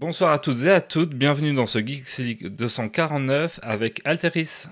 Bonsoir à toutes et à toutes, bienvenue dans ce Geeks League 249 avec Alteris.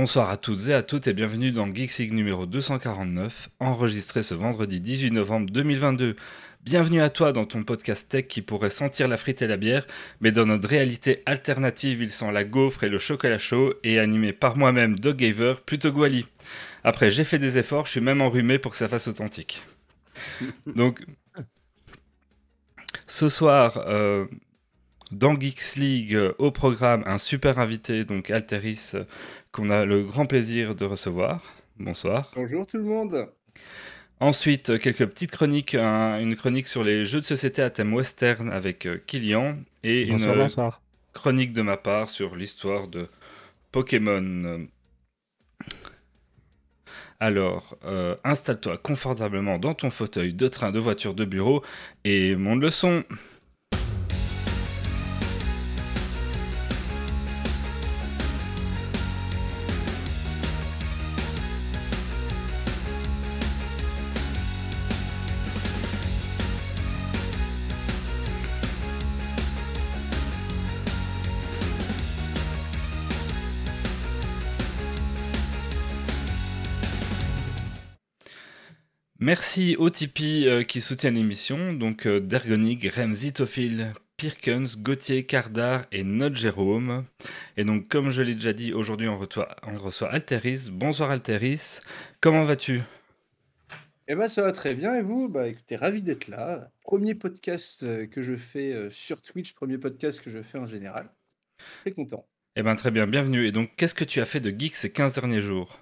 Bonsoir à toutes et à toutes et bienvenue dans Geeksig numéro 249, enregistré ce vendredi 18 novembre 2022. Bienvenue à toi dans ton podcast tech qui pourrait sentir la frite et la bière, mais dans notre réalité alternative, il sent la gaufre et le chocolat chaud et animé par moi-même, Doug Gaver, plutôt Guali. Après, j'ai fait des efforts, je suis même enrhumé pour que ça fasse authentique. Donc, ce soir, euh, dans Geeks League, au programme, un super invité, donc Alteris qu'on a le grand plaisir de recevoir. Bonsoir. Bonjour tout le monde. Ensuite, quelques petites chroniques, une chronique sur les jeux de société à thème western avec euh, Kilian et une chronique de ma part sur l'histoire de Pokémon. Alors, euh, installe-toi confortablement dans ton fauteuil de train, de voiture, de bureau et monte le son. Merci aux Tipeee euh, qui soutiennent l'émission, donc euh, Dergonig, Remzitophil, Pirkens, Gauthier, Cardar et Note Jérôme. Et donc, comme je l'ai déjà dit, aujourd'hui on, on, reçoit Alteris. Bonsoir Alteris, comment vas-tu? Eh ben ça va très bien et vous? Bah écoutez, ravi d'être là. Premier podcast euh, que je fais sur Twitch, premier podcast que je fais en général. Très content. Eh ben très bien, bienvenue. Et donc, qu'est-ce que tu as fait de geek ces 15 derniers jours?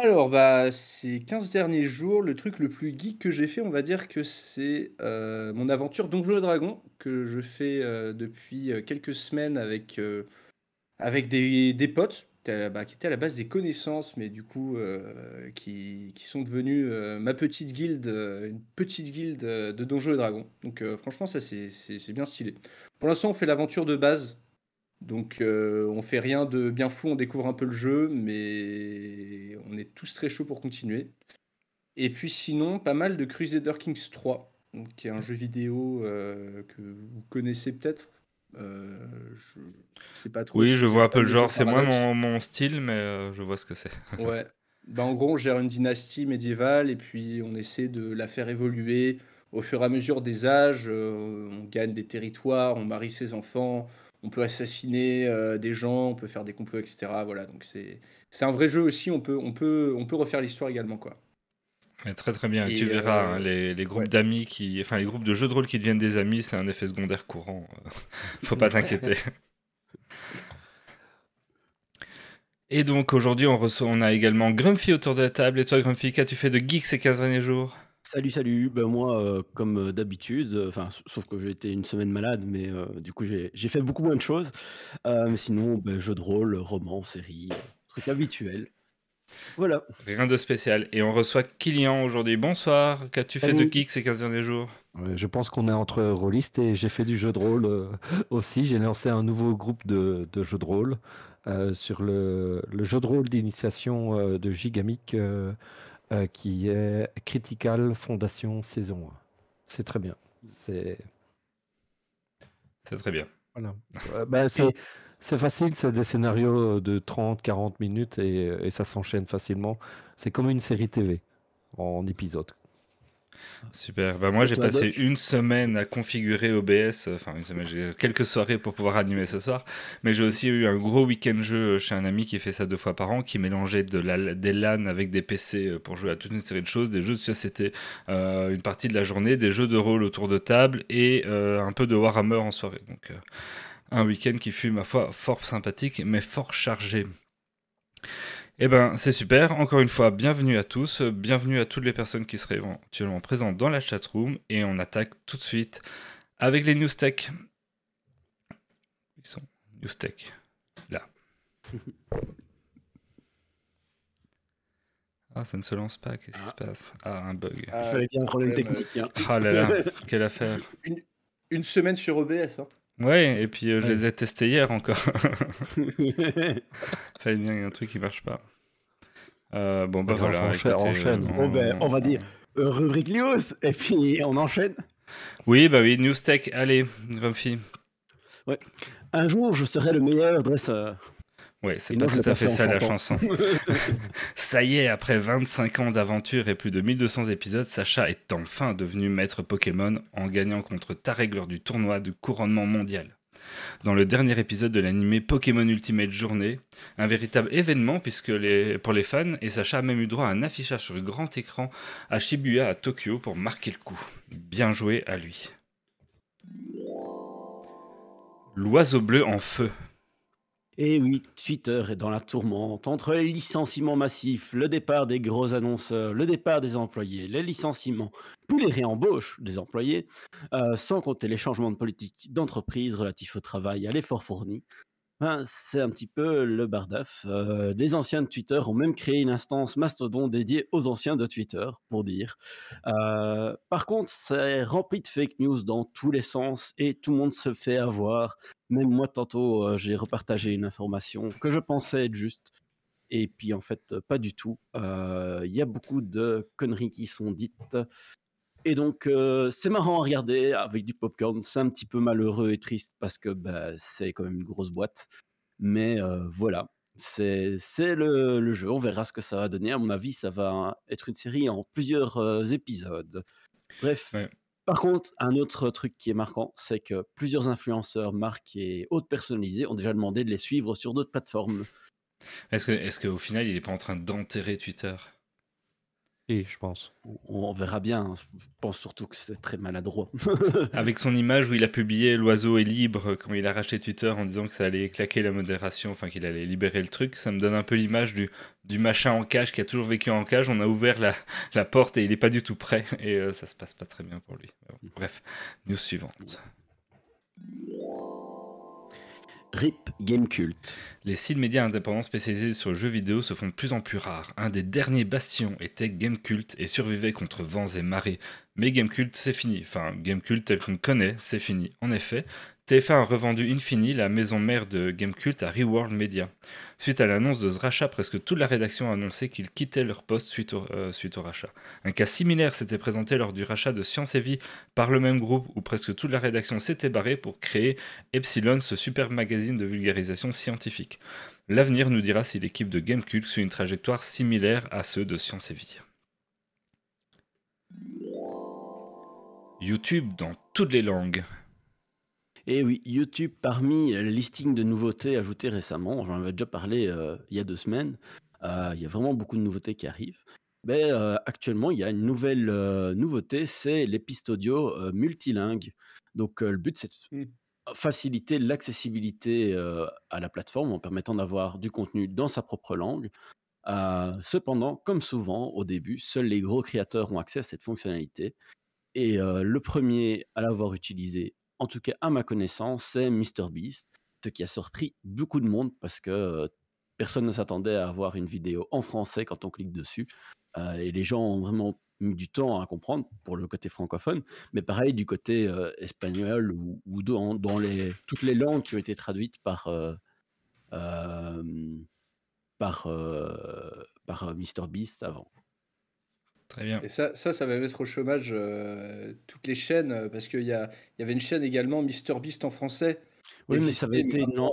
Alors, bah, ces 15 derniers jours, le truc le plus geek que j'ai fait, on va dire que c'est, euh, mon aventure Donjons et Dragons que je fais, euh, depuis, euh, quelques semaines avec, des des potes, bah, qui étaient à la base des connaissances, mais du coup, qui qui sont devenus, ma petite guilde, une petite guilde, de Donjons et Dragons. Donc, franchement, ça, c'est bien stylé. Pour l'instant, on fait l'aventure de base donc euh, on fait rien de bien fou, on découvre un peu le jeu, mais on est tous très chauds pour continuer. Et puis sinon, pas mal de Crusader Kings 3, qui est un jeu vidéo euh, que vous connaissez peut-être. Euh, je sais pas trop. Oui, je vois un peu le genre. C'est moins mon, style, mais je vois ce que c'est. ouais. Ben, en gros, on gère une dynastie médiévale et puis on essaie de la faire évoluer au fur et à mesure des âges. on gagne des territoires, on marie ses enfants, on peut assassiner euh, des gens, on peut faire des complots, etc. Voilà, donc c'est c'est un vrai jeu aussi. On peut on peut on peut refaire l'histoire également quoi. très très bien. tu verras hein, euh, les, groupes d'amis qui, enfin les groupes de jeux de rôle qui deviennent des amis, c'est un effet secondaire courant. Faut pas t'inquiéter. Et donc aujourd'hui on reçoit, on a également Grumpy autour de la table. Et toi Grumpy, qu'as-tu fait de geek ces 15 derniers jours? Salut, salut. Ben moi, euh, comme euh, d'habitude, euh, enfin, sauf que j'ai été une semaine malade, mais du coup, j'ai fait beaucoup moins de choses. mais sinon, ben, jeux de rôle, romans, séries, trucs habituels. Voilà. Rien de spécial. Et on reçoit Kilian aujourd'hui. Bonsoir. Qu'as-tu fait de geek ces 15 derniers jours? Je pense qu'on est entre rôlistes et j'ai fait du jeu de rôle aussi. J'ai lancé un nouveau groupe de, de jeux de rôle sur le, le jeu de rôle d'initiation de Gigamic euh, qui est Critical Fondation saison 1. C'est très bien. C'est c'est très bien. Voilà. Ben, c'est facile, c'est des scénarios de 30-40 minutes et, et ça s'enchaîne facilement. C'est comme une série TV en épisode. Super. Bah moi, j'ai passé une semaine à configurer OBS. Enfin, une semaine, j'ai quelques soirées pour pouvoir animer ce soir. Mais j'ai aussi eu un gros week-end jeu chez un ami qui fait ça deux fois par an, qui mélangeait de la, des LAN avec des PC euh, pour jouer à toute une série de choses, des jeux de société euh, une partie de la journée, des jeux de rôle autour de table et euh, un peu de Warhammer en soirée. Donc, un week-end qui fut, ma foi, fort sympathique, mais fort chargé. Eh ben, c'est super. Encore une fois, bienvenue à tous. Bienvenue à toutes les personnes qui seraient éventuellement présentes dans la chatroom. Et on attaque tout de suite avec les news tech. Ils sont Newstech. Là. Ah, ça ne se lance pas, qu'est-ce qui se ah. passe? Ah, un bug. Il fallait bien un problème technique. Hein. Ah là là, quelle affaire. Une, une semaine sur OBS. Hein. Ouais, et puis euh, je les ai testés hier encore. Fallait bien, il y a un truc qui marche pas. Euh, bon, bah voilà. On enchaîne. Euh, on... Ben, on... va dire rubrique news, et puis on enchaîne. Oui, bah oui, news tech. Allez, Grumpy. Ouais. Un jour, je serai le meilleur dresseur. Oui, c'est pas tout à fait ça la chanson. ça y est, après 25 ans d'aventure et plus de 1200 épisodes, Sacha est enfin devenu maître Pokémon en gagnant contre Tarek lors du tournoi du couronnement mondial. Dans le dernier épisode de l'animé Pokémon Ultimate Journée, un véritable événement puisque les, pour les fans, et Sacha a même eu droit à un affichage sur grand écran à Shibuya à Tokyo pour marquer le coup. Bien joué à lui. L'oiseau bleu en feu. Et oui, Twitter est dans la tourmente entre les licenciements massifs, le départ des gros annonceurs, le départ des employés, les licenciements, puis les réembauches des employés, euh, sans compter les changements de politique d'entreprise relatifs au travail, à l'effort fourni. Ben, c'est un petit peu le bardaf. Euh, les anciens de Twitter ont même créé une instance Mastodon dédiée aux anciens de Twitter, pour dire. Euh, par contre, c'est rempli de fake news dans tous les sens et tout le monde se fait avoir. Même moi, tantôt, euh, j'ai repartagé une information que je pensais être juste. Et puis, en fait, pas du tout. Il y a beaucoup de conneries qui sont dites. Et donc, euh, c'est marrant à regarder avec du popcorn. C'est un petit peu malheureux et triste parce que bah, c'est quand même une grosse boîte. Mais euh, voilà, c'est le, le, jeu. On verra ce que ça va donner. À mon avis, ça va être une série en plusieurs euh, épisodes. Bref. Par contre, un autre truc qui est marquant, c'est que plusieurs influenceurs, marques et autres personnalisés ont déjà demandé de les suivre sur d'autres plateformes. Est-ce qu'au final, il n'est pas en train d'enterrer Twitter? Je pense. On, verra bien. Hein. Je pense surtout que c'est très maladroit. Avec son image où il a publié L'oiseau est libre quand il a racheté Twitter en disant que ça allait claquer la modération, enfin qu'il allait libérer le truc, ça me donne un peu l'image du, du machin en cage qui a toujours vécu en cage. On a ouvert la, la porte et il n'est pas du tout prêt et euh, ça se passe pas très bien pour lui. Bref, news suivante. RIP Gamecult. Les sites médias indépendants spécialisés sur le jeu vidéo se font de plus en plus rares. Un des derniers bastions était Gamecult et survivait contre vents et marées. Mais Gamecult, c'est fini. Enfin, Gamecult tel qu'on le connaît, c'est fini. En effet, TF1 a revendu Infini, la maison mère de Gamecult, à Reworld Media. Suite à l'annonce de ce rachat, presque toute la rédaction a annoncé qu'ils quittaient leur poste suite au, euh, suite au rachat. Un cas similaire s'était présenté lors du rachat de Science et Vie par le même groupe, où presque toute la rédaction s'était barrée pour créer Epsilon, ce super magazine de vulgarisation scientifique. L'avenir nous dira si l'équipe de Gamecult suit une trajectoire similaire à ceux de Science et Vie. YouTube dans toutes les langues. Et oui, YouTube, parmi le listing de nouveautés ajoutées récemment, j'en avais déjà parlé euh, il y a deux semaines, euh, il y a vraiment beaucoup de nouveautés qui arrivent. Mais euh, actuellement, il y a une nouvelle nouveauté, c'est les pistes audio multilingues. Donc le but, c'est de mmh. faciliter l'accessibilité à la plateforme en permettant d'avoir du contenu dans sa propre langue. cependant, comme souvent au début, seuls les gros créateurs ont accès à cette fonctionnalité. Et le premier à l'avoir utilisé en tout cas à ma connaissance, c'est MrBeast, ce qui a surpris beaucoup de monde parce que personne ne s'attendait à avoir une vidéo en français quand on clique dessus. et les gens ont vraiment mis du temps à comprendre pour le côté francophone, mais pareil du côté espagnol ou, dans, toutes les langues qui ont été traduites par, par, par MrBeast avant. Très bien. Et ça, ça, ça va mettre au chômage euh, toutes les chaînes, euh, parce qu'il y, a, il y avait une chaîne également, MrBeast en français. Oui, mais ça avait été non,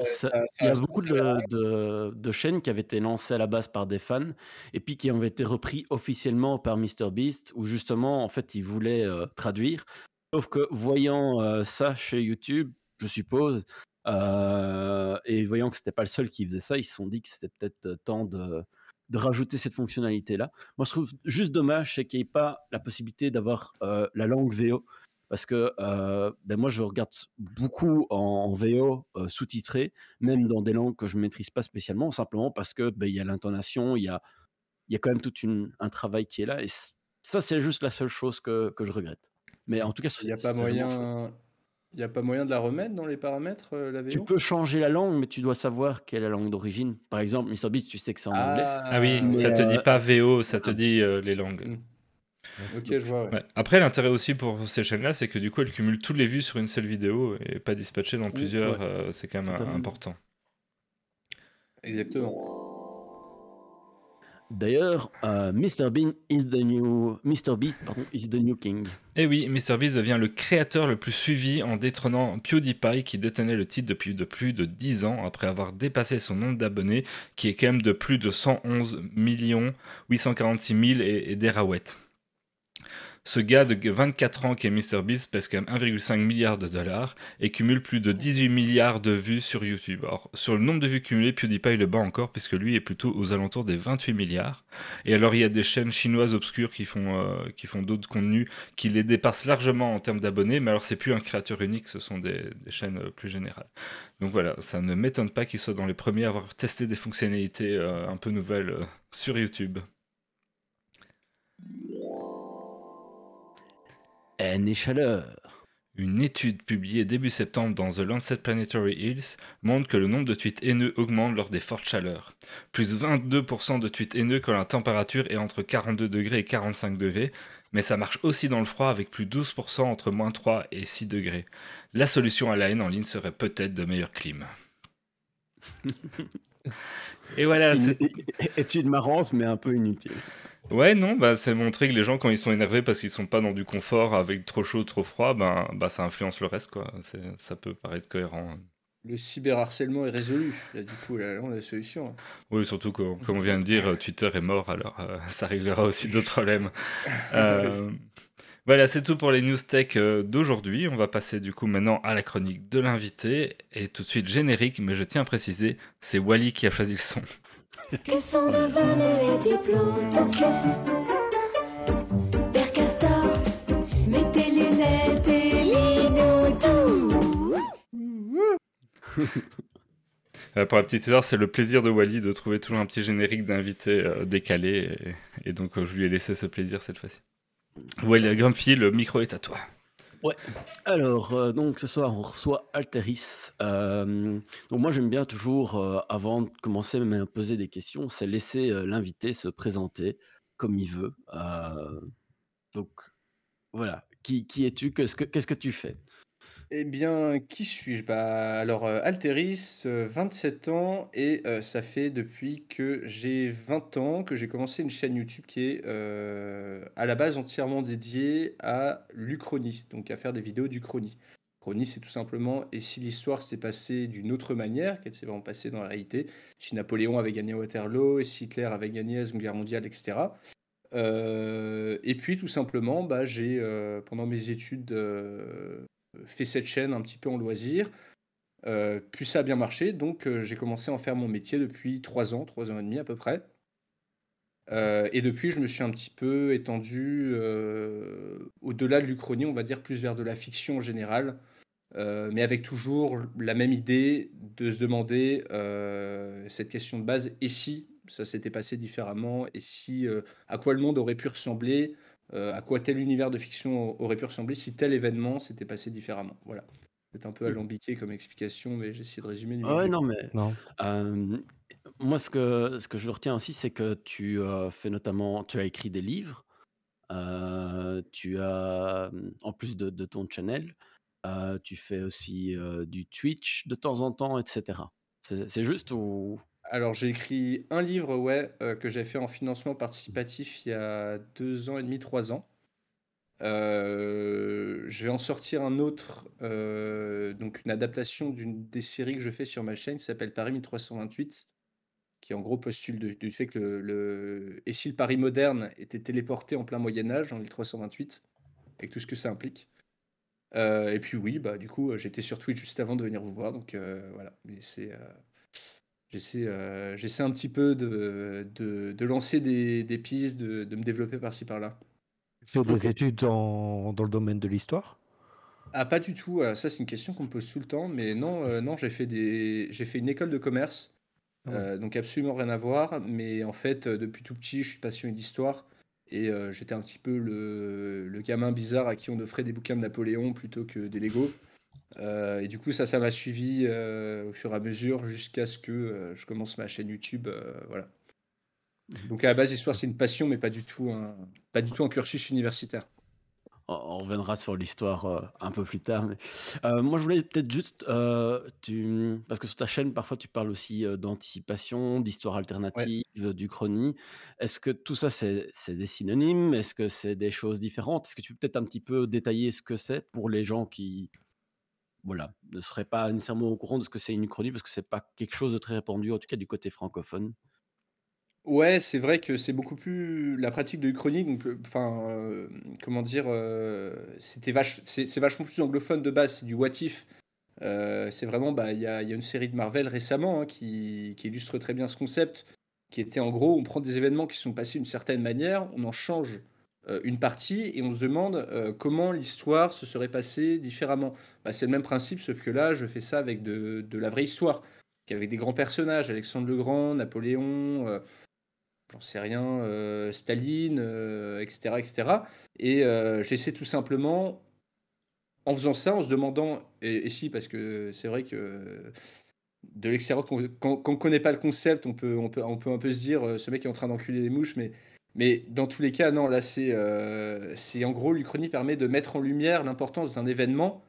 il y a beaucoup de, de, chaînes qui avaient été lancées à la base par des fans et puis qui ont été repris officiellement par MrBeast où justement en fait ils voulaient euh, traduire. Sauf que voyant ça chez YouTube, je suppose, et voyant que c'était pas le seul qui faisait ça, ils se sont dit que c'était peut-être temps de de rajouter cette fonctionnalité-là. Moi, je trouve juste dommage, c'est qu'il n'y ait pas la possibilité d'avoir euh, la langue VO. Parce que euh, ben moi, je regarde beaucoup en, VO euh, sous-titré, même dans des langues que je ne maîtrise pas spécialement, simplement parce que ben, y a l'intonation, il y a, y a quand même tout un travail qui est là. Et ça, c'est juste la seule chose que, que je regrette. Mais en tout cas, il n'y a pas moyen. Il n'y a pas moyen de la remettre dans les paramètres, euh, la Tu peux changer la langue, mais tu dois savoir quelle est la langue d'origine. Par exemple, MrBeast, tu sais que c'est en anglais. Ah oui, ça te dit pas VO, ça te dit les langues. Mm. Ok, je vois. Après, l'intérêt aussi pour ces chaînes-là, c'est que du coup, elles cumulent toutes les vues sur une seule vidéo et pas dispatchées dans plusieurs. Euh, c'est quand même important. Exactement. D'ailleurs, euh, Mr. Bean is the new Mr. Beast is the new king. Eh oui, Mr. Beast devient le créateur le plus suivi en détrônant PewDiePie qui détenait le titre depuis de plus de 10 ans après avoir dépassé son nombre d'abonnés qui est quand même de plus de 111 millions 846 000 et, et des raouettes. Ce gars de 24 ans qui est MrBeast pèse quand même 1,5 milliard de dollars et cumule plus de 18 milliards de vues sur YouTube. Alors, sur le nombre de vues cumulées, PewDiePie le bat encore puisque lui est plutôt aux alentours des 28 milliards. Et alors, il y a des chaînes chinoises obscures qui font, euh, qui font d'autres contenus qui les dépassent largement en termes d'abonnés, mais alors c'est plus un créateur unique, ce sont des, chaînes euh, plus générales. Donc voilà, ça ne m'étonne pas qu'il soit dans les premiers à avoir testé des fonctionnalités euh, un peu nouvelles sur YouTube. Haine et chaleur. Une étude publiée début septembre dans The Lancet Planetary Hills montre que le nombre de tweets haineux augmente lors des fortes chaleurs. Plus 22% de tweets haineux quand la température est entre 42 degrés et 45 degrés, mais ça marche aussi dans le froid avec plus 12% entre moins 3 et 6 degrés. La solution à la haine en ligne serait peut-être de meilleurs clim. et voilà. c'est étude marrante mais un peu inutile. Ouais, non, bah, c'est montrer que les gens, quand ils sont énervés parce qu'ils sont pas dans du confort avec trop chaud, trop froid, ben, bah, ça influence le reste, quoi. Ça peut paraître cohérent. Le cyberharcèlement est résolu. Là, du coup, là, on a la solution. Oui, surtout comme on vient de dire, Twitter est mort, alors euh, ça réglera aussi d'autres problèmes. Euh, voilà, c'est tout pour les news tech euh, d'aujourd'hui. On va passer du coup maintenant à la chronique de l'invité. Et tout de suite, générique, mais je tiens à préciser, c'est Wally qui a choisi le son. Que sont devenus les diplodocus Père Castor, mets tes lunettes et lino tout euh, Pour la petite histoire, c'est le plaisir de Wally de trouver toujours un petit générique d'invité euh, décalé. Et, donc, euh, je lui ai laissé ce plaisir cette fois-ci. Wally Grumpy, le micro est à toi. Ouais. Alors, euh, donc ce soir, on reçoit Alteris. Euh, donc moi, j'aime bien toujours, euh, avant de commencer même à poser des questions, c'est laisser l'invité se présenter comme il veut. donc voilà. Qui, qui es-tu? Qu'est-ce que, qu'est-ce que tu fais? Eh bien, qui suis-je? Bah, alors, euh, Alteris, 27 ans et ça fait depuis que j'ai 20 ans que j'ai commencé une chaîne YouTube qui est, à la base entièrement dédiée à l'Uchronie, donc à faire des vidéos d'Uchronie. Uchronie, c'est tout simplement et si l'histoire s'est passée d'une autre manière, qu'elle s'est vraiment passée dans la réalité, si Napoléon avait gagné Waterloo et si Hitler avait gagné la Seconde Guerre mondiale etc. et puis tout simplement, bah, j'ai, pendant mes études, fait cette chaîne un petit peu en loisir. Euh, puis ça a bien marché, donc euh, j'ai commencé à en faire mon métier depuis trois ans, trois ans et demi à peu près. Euh, et depuis, je me suis un petit peu étendu au-delà de l'Uchronie, on va dire plus vers de la fiction en général, mais avec toujours la même idée de se demander cette question de base et si ça s'était passé différemment, et si à quoi le monde aurait pu ressembler euh, à quoi tel univers de fiction aurait pu ressembler si tel événement s'était passé différemment. Voilà. C'est un peu alambiqué comme explication, mais j'essaie de résumer. ouais, non, mais non. Euh, moi, ce que, ce que je retiens aussi, c'est que tu as fait notamment, tu as écrit des livres, euh, tu as, en plus de, de ton channel, tu fais aussi du Twitch de temps en temps, etc. C'est juste ou alors, j'ai écrit un livre, ouais, euh, que j'ai fait en financement participatif il y a deux ans et demi, trois ans. Euh, je vais en sortir un autre, euh, donc une adaptation d'une des séries que je fais sur ma chaîne qui s'appelle Paris 1328, qui en gros postule du fait que le, Et si le Paris moderne était téléporté en plein Moyen-Âge, en 1328, avec tout ce que ça implique. et puis oui, bah du coup, j'étais sur Twitch juste avant de venir vous voir, donc voilà. Mais c'est euh, j'essaie un petit peu de, de, lancer des, des pistes, de, de, me développer par-ci par-là. Tu fais des études dans, dans le domaine de l'histoire? Ah, pas du tout. ça, c'est une question qu'on me pose tout le temps. Mais non, euh, non j'ai fait, des... fait une école de commerce. Ah euh, donc, absolument rien à voir. Mais en fait, depuis tout petit, je suis passionné d'histoire. Et j'étais un petit peu le, le, gamin bizarre à qui on offrait des bouquins de Napoléon plutôt que des Lego. Et du coup, ça, ça m'a suivi au fur et à mesure jusqu'à ce que je commence ma chaîne YouTube. voilà. Donc à la base, l'histoire, c'est une passion, mais pas du tout un, pas du tout un cursus universitaire. On reviendra sur l'histoire euh, un peu plus tard. Euh, moi, je voulais peut-être juste, euh, tu... parce que sur ta chaîne, parfois, tu parles aussi d'anticipation, d'histoire alternative, du chrony. Est-ce que tout ça, c'est des synonymes? Est-ce que c'est des choses différentes? Est-ce que tu peux peut-être un petit peu détailler ce que c'est pour les gens qui, voilà, ne seraient pas nécessairement au courant de ce que c'est une chronie, parce que c'est pas quelque chose de très répandu, en tout cas du côté francophone. Ouais, c'est vrai que c'est beaucoup plus la pratique de l'Uchronie, donc enfin, euh, comment dire? Euh, c'était vache c'est vachement plus anglophone de base, c'est du what if. Euh, c'est vraiment, bah, il y a il y a une série de Marvel récemment, hein, qui qui illustre très bien ce concept, qui était en gros, on prend des événements qui sont passés d'une certaine manière, on en change, une partie et on se demande, comment l'histoire se serait passée différemment. Bah, c'est le même principe, sauf que là, je fais ça avec de de la vraie histoire, avec des grands personnages, Alexandre le Grand, Napoléon, j'en sais rien, euh, Staline, etc., euh, etc. Et euh, j'essaie tout simplement, en faisant ça, en se demandant, et, si, parce que c'est vrai que de l'extérieur, quand on ne connaît pas le concept, on peut, on, peut, on peut un peu se dire, ce mec est en train d'enculer les mouches, mais, mais dans tous les cas, non, là, c'est c'est en gros, l'Uchronie permet de mettre en lumière l'importance d'un événement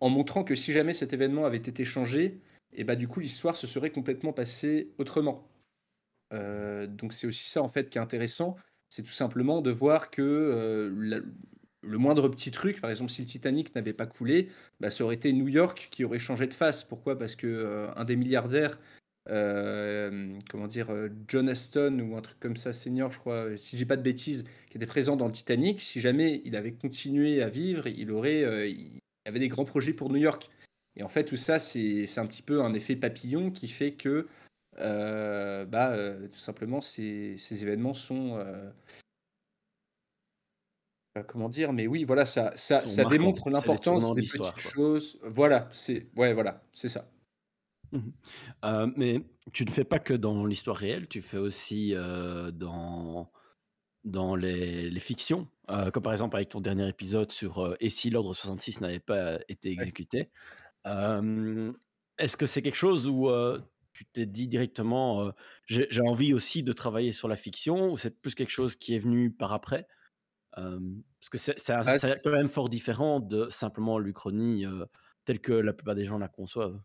en montrant que si jamais cet événement avait été changé, et bah du coup l'histoire se serait complètement passée autrement. Euh, donc c'est aussi ça en fait qui est intéressant, c'est tout simplement de voir que euh, le moindre petit truc, par exemple si le Titanic n'avait pas coulé, bah, ça aurait été New York qui aurait changé de face. Pourquoi? Parce que euh, un des milliardaires, comment dire, John Aston ou un truc comme ça, senior, je crois, si j'ai pas de bêtises, qui était présent dans le Titanic, si jamais il avait continué à vivre, il aurait, il avait des grands projets pour New York. Et en fait, tout ça, c'est un petit peu un effet papillon qui fait que euh, bah, euh, tout simplement, ces, ces événements sont. Euh, comment dire Mais oui, voilà, ça, ça, ça démontre l'importance des, petites choses. Voilà, c'est ouais, voilà, c'est ça. Mmh mais tu ne fais pas que dans l'histoire réelle, tu fais aussi dans, dans les, les fictions, comme par exemple avec ton dernier épisode sur Et si l'ordre 66 n'avait pas été exécuté. Est-ce que c'est quelque chose où tu t'es dit directement, j'ai envie aussi de travailler sur la fiction ou c'est plus quelque chose qui est venu par après? Parce que c'est quand même fort différent de simplement l'Uchronie telle que la plupart des gens la conçoivent.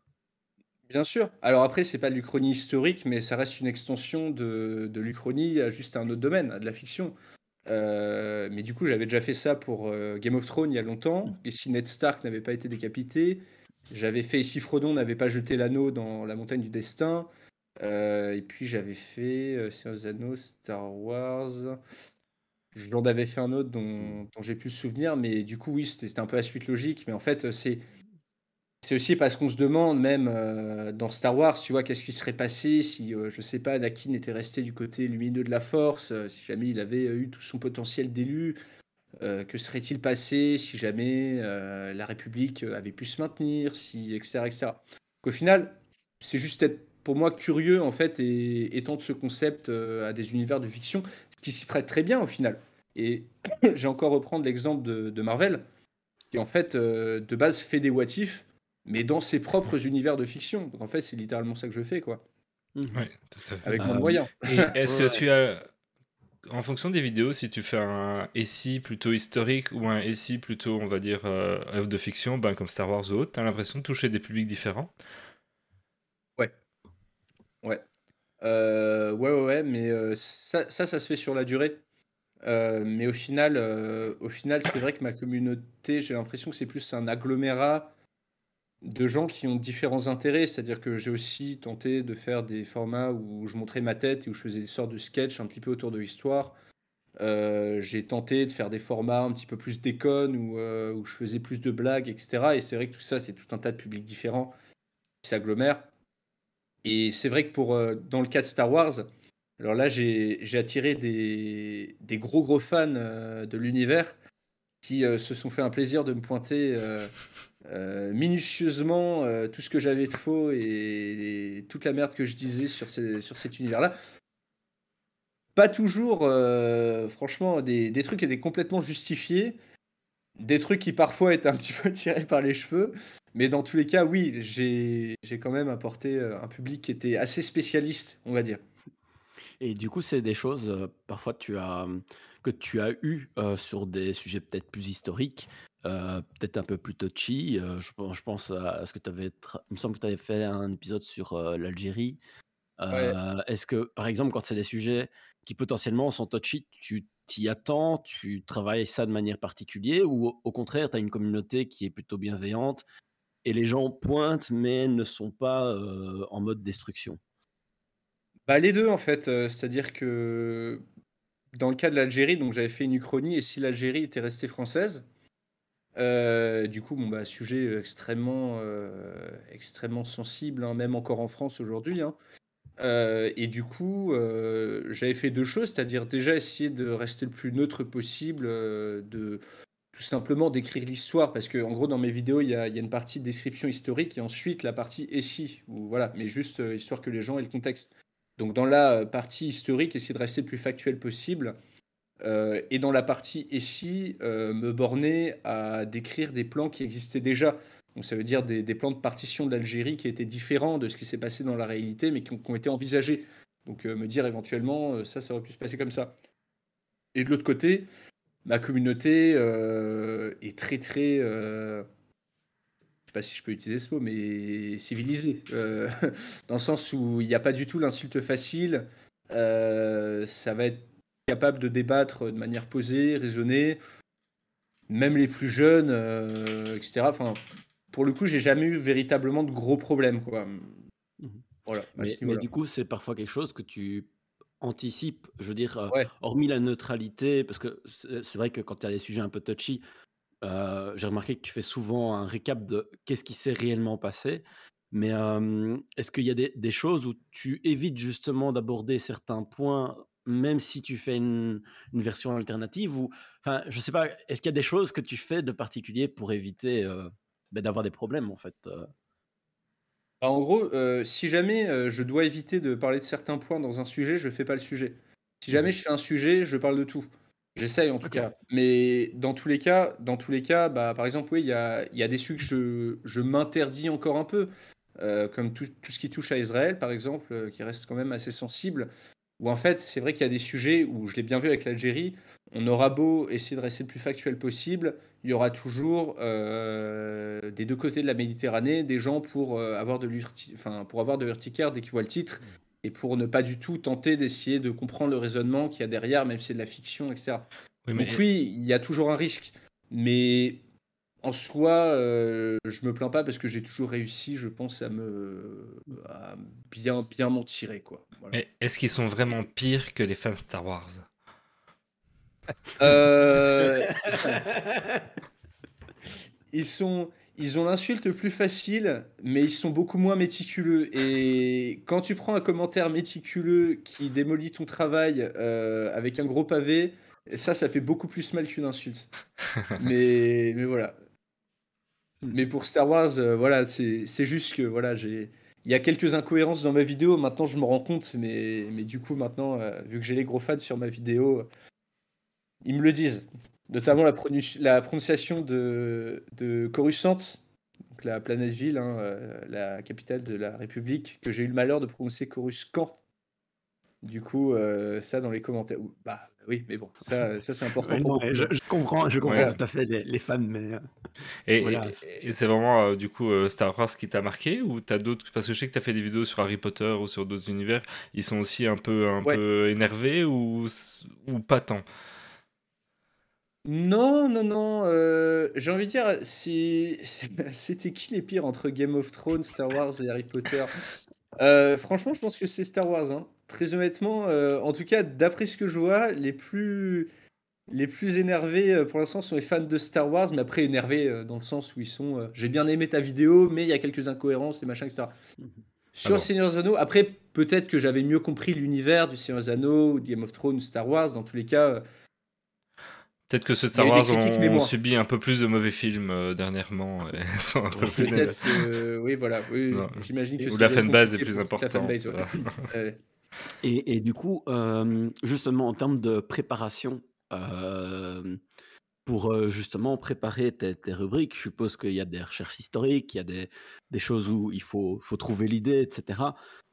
Bien sûr. Alors après, c'est pas l'Uchronie historique, mais ça reste une extension de, de l'Uchronie à juste un autre domaine, à de la fiction. mais du coup, j'avais déjà fait ça pour Game of Thrones il y a longtemps. Et si Ned Stark n'avait pas été décapité, j'avais fait ici Frodon n'avait pas jeté l'anneau dans la montagne du destin. Euh, et puis j'avais fait euh, Seigneur Anneaux, Star Wars. J'en avais fait un autre dont, dont j'ai plus souvenir, mais du coup, oui, c'était un peu la suite logique. Mais en fait, c'est. C'est aussi parce qu'on se demande, même euh, dans Star Wars, tu vois, qu'est-ce qui serait passé si, je sais pas, Anakin était resté du côté lumineux de la Force, si jamais il avait eu tout son potentiel d'élu, euh, que serait-il passé si jamais euh, la République avait pu se maintenir, si, etc., etc. Au final, c'est juste être pour moi curieux en fait et étendre ce concept euh, à des univers de fiction qui s'y prêtent très bien au final. Et j'ai encore reprendre l'exemple de, Marvel, qui en fait de base fait des what if, mais dans ses propres univers de fiction. Donc en fait, c'est littéralement ça que je fais quoi. Mmh. tout à fait. Avec mon moyen. Et est-ce que tu as en fonction des vidéos, si tu fais un SI plutôt historique ou un SI plutôt, on va dire, euh, œuvre de fiction, ben, comme Star Wars ou autre, tu as l'impression de toucher des publics différents? Ouais. Ouais. Euh, ouais, ouais, ouais, mais euh, ça, ça, ça, se fait sur la durée. mais au final, au final c'est vrai que ma communauté, j'ai l'impression que c'est plus un agglomérat de gens qui ont différents intérêts. C'est-à-dire que j'ai aussi tenté de faire des formats où je montrais ma tête et où je faisais des sortes de sketchs un petit peu autour de l'histoire. Euh, j'ai tenté de faire des formats un petit peu plus déconnes où, euh, où je faisais plus de blagues, etc. Et c'est vrai que tout ça, c'est tout un tas de publics différents qui s'agglomèrent. Et c'est vrai que pour, euh, dans le cas de Star Wars, alors là, j'ai attiré des, des, gros gros fans de l'univers qui se sont fait un plaisir de me pointer minutieusement euh, tout ce que j'avais de faux et, toute la merde que je disais sur, sur cet univers-là. Pas toujours, euh, franchement, des, des, trucs étaient complètement justifiés, des trucs qui parfois étaient un petit peu tirés par les cheveux, Mais dans tous les cas, oui, j'ai quand même apporté un public qui était assez spécialiste, on va dire. Et du coup, c'est des choses, parfois tu as, que tu as eu sur des sujets peut-être plus historiques, peut-être un peu plus touchy. je, je pense à ce que tu avais. Il me semble que tu avais fait un épisode sur l'Algérie. Est-ce que, par exemple, quand c'est des sujets qui potentiellement sont touchy, tu t'y attends, tu travailles ça de manière particulière, ou au contraire, tu as une communauté qui est plutôt bienveillante et les gens pointent mais ne sont pas en mode destruction? Bah, Les deux, en fait. C'est-à-dire que dans le cas de l'Algérie, donc j'avais fait une uchronie, et si l'Algérie était restée française, du coup, bon, bah, sujet extrêmement, extrêmement sensible, hein, même encore en France aujourd'hui. Hein. et du coup, j'avais fait deux choses, c'est-à-dire déjà essayer de rester le plus neutre possible, de tout simplement d'écrire l'histoire, parce que en gros dans mes vidéos il y, a, une partie de description historique et ensuite la partie et ou voilà, mais juste histoire que les gens aient le contexte. Donc dans la partie historique, essayer de rester le plus factuel possible. Euh, et dans la partie ici, euh, me borner à décrire des plans qui existaient déjà. Donc ça veut dire des, plans de partition de l'Algérie qui étaient différents de ce qui s'est passé dans la réalité, mais qui ont, été envisagés. Donc euh, me dire éventuellement, ça, ça aurait pu se passer comme ça. Et de l'autre côté, ma communauté est très très sais pas si je peux utiliser ce mot, mais civilisé, euh, dans le sens où il n'y a pas du tout l'insulte facile. Euh, ça va être capable de débattre de manière posée, raisonnée, même les plus jeunes, euh, etc. Enfin, pour le coup, j'ai jamais eu véritablement de gros problèmes, quoi. Mmh voilà. Mais, du coup, c'est parfois quelque chose que tu anticipes, je veux dire, hormis la neutralité, parce que c'est vrai que quand tu as des sujets un peu touchy, j'ai remarqué que tu fais souvent un récap de qu'est-ce qui s'est réellement passé. Mais est-ce qu'il y a des, choses où tu évites justement d'aborder certains points, même si tu fais une, version alternative ou, enfin, je sais pas, est-ce qu'il y a des choses que tu fais de particulier pour éviter ben, d'avoir des problèmes en fait bah, En gros, si jamais je dois éviter de parler de certains points dans un sujet, je fais pas le sujet. Si jamais mmh je fais un sujet, je parle de tout. J'essaye en tout cas. Mais dans tous les cas, dans tous les cas, bah, par exemple, oui, il y a, y a des sujets que je, je m'interdis encore un peu, euh, comme tout, tout, ce qui touche à Israël, par exemple, euh, qui reste quand même assez sensible. Où en fait, c'est vrai qu'il y a des sujets où je l'ai bien vu avec l'Algérie, on aura beau essayer de rester le plus factuel possible, il y aura toujours euh, des deux côtés de la Méditerranée des gens pour avoir de enfin, pour avoir de l'urticaire dès qu'ils voient le titre et pour ne pas du tout tenter d'essayer de comprendre le raisonnement qu'il y a derrière, même si c'est de la fiction, etc. Oui, Donc oui, il y a toujours un risque, mais en soi, euh, je me plains pas parce que j'ai toujours réussi, je pense, à me bien bien m'en tirer, quoi. Mais est-ce qu'ils sont vraiment pires que les fans Star Wars? Euh... Ils sont ils ont l'insulte plus facile, mais ils sont beaucoup moins méticuleux. Et quand tu prends un commentaire méticuleux qui démolit ton travail euh, avec un gros pavé, ça, ça fait beaucoup plus mal qu'une insulte. mais, mais voilà. Mais pour Star Wars, euh, voilà, c'est juste que voilà, j'ai. Il y a quelques incohérences dans ma vidéo, maintenant je me rends compte, mais, du coup, maintenant, euh, vu que j'ai les gros fans sur ma vidéo, ils me le disent notamment la, prononciation de, Coruscant, la planète ville, hein, euh, la capitale de la République, que j'ai eu le malheur de prononcer Coruscant. Du coup, euh, ça dans les commentaires. Bah oui, mais bon, ça, ça c'est important. je, comprends, je comprends tout à fait les, fans, mais. Euh, et, et, c'est vraiment du coup Star Wars qui t'a marqué ou t'as d'autres Parce que je sais que t'as fait des vidéos sur Harry Potter ou sur d'autres univers. Ils sont aussi un peu, un peu énervés ou, ou pas tant? Non, non, non, euh, j'ai envie de dire, si c'était qui les pires entre Game of Thrones, Star Wars et Harry Potter? Euh, franchement, je pense que c'est Star Wars, hein. Très honnêtement, euh, en tout cas, d'après ce que je vois, les plus les plus énervés, pour l'instant, sont les fans de Star Wars, mais après énervés, dans le sens où ils sont, «J'ai bien aimé ta vidéo, mais il y a quelques incohérences et machin etc. Mmh Sur Seigneur des Anneaux, après, peut-être que j'avais mieux compris l'univers du Seigneur des Anneaux, Game of Thrones, Star Wars. Dans tous les cas, Peut-être que ceux de Star Wars ont, subi un peu plus de mauvais films euh, dernièrement. Et sont un peu plus que, oui, voilà. Oui, J'imagine que Ou la fanbase est plus importante. et, et, du coup, euh, justement, en termes de préparation, euh, pour justement préparer tes, rubriques, je suppose qu'il y a des recherches historiques, il y a des, des choses où il faut, faut trouver l'idée, etc.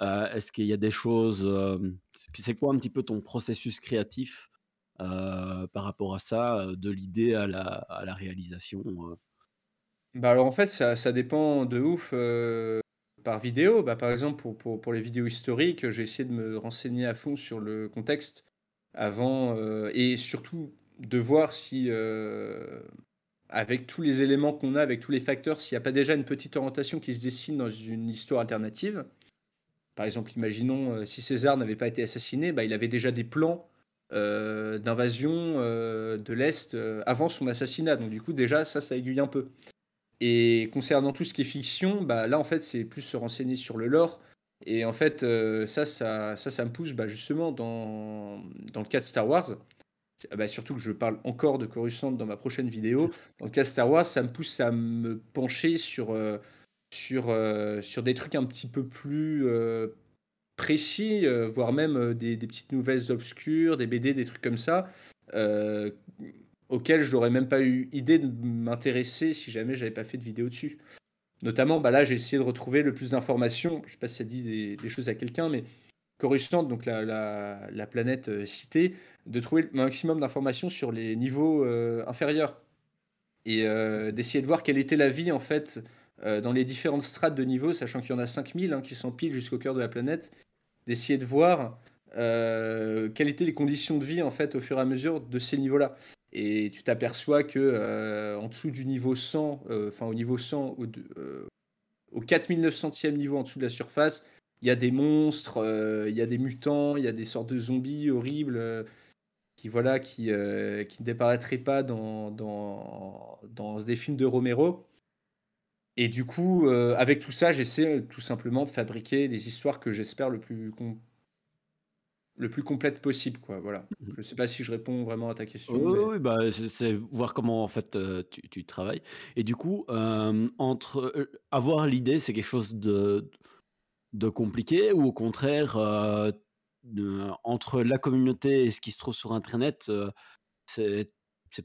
Est-ce qu'il y a des choses... c'est quoi un petit peu ton processus créatif par rapport à ça, de l'idée à la, réalisation Bah alors en fait, ça, dépend de ouf par vidéo. Bah, par exemple, pour, les vidéos historiques, j'ai essayé de me renseigner à fond sur le contexte avant et surtout de voir si, euh, avec tous les éléments qu'on a, avec tous les facteurs, s'il n'y a pas déjà une petite orientation qui se dessine dans une histoire alternative. Par exemple, imaginons euh, si César n'avait pas été assassiné, bah, il avait déjà des plans euh, d'invasion de l'Est avant son assassinat. Donc du coup, déjà, ça, ça aiguille un peu. Et concernant tout ce qui est fiction, bah, là, en fait, c'est plus se renseigner sur le lore. Et en fait, ça, ça, ça, ça me pousse bah, justement dans, dans le cas de Star Wars. Ah bah, surtout que je parle encore de Coruscant dans ma prochaine vidéo. Dans le cas Star Wars, ça me pousse à me pencher sur, euh, sur, euh, sur des trucs un petit peu plus euh, précis, voire même des, des, petites nouvelles obscures, des BD, des trucs comme ça, auxquels je n'aurais même pas eu idée de m'intéresser si jamais j'avais pas fait de vidéo dessus. Notamment, bah là, j'ai essayé de retrouver le plus d'informations. Je sais pas si ça dit des, choses à quelqu'un, mais Coruscant, donc la, la, planète euh, citée, de trouver le maximum d'informations sur les niveaux euh, inférieurs et euh, d'essayer de voir quelle était la vie en fait dans les différentes strates de niveaux, sachant qu'il y en a 5000 hein, qui s'empilent jusqu'au cœur de la planète, d'essayer de voir quelles étaient les conditions de vie en fait au fur et à mesure de ces niveaux-là. Et tu t'aperçois que en dessous du niveau 100, enfin au niveau 100, au, au 4900e niveau en dessous de la surface, il y a des monstres, euh, il y a des mutants, il y a des sortes de zombies horribles euh, qui voilà qui, euh, qui ne déparaîtraient pas dans, dans, dans, des films de Romero. Et du coup, avec tout ça, j'essaie tout simplement de fabriquer des histoires que j'espère le plus le plus complète possible quoi voilà mmh. je sais pas si je réponds vraiment à ta question oui, bah c'est voir comment en fait tu, tu, travailles et du coup entre avoir l'idée c'est quelque chose de de compliqué ou au contraire, entre la communauté et ce qui se trouve sur internet, c'est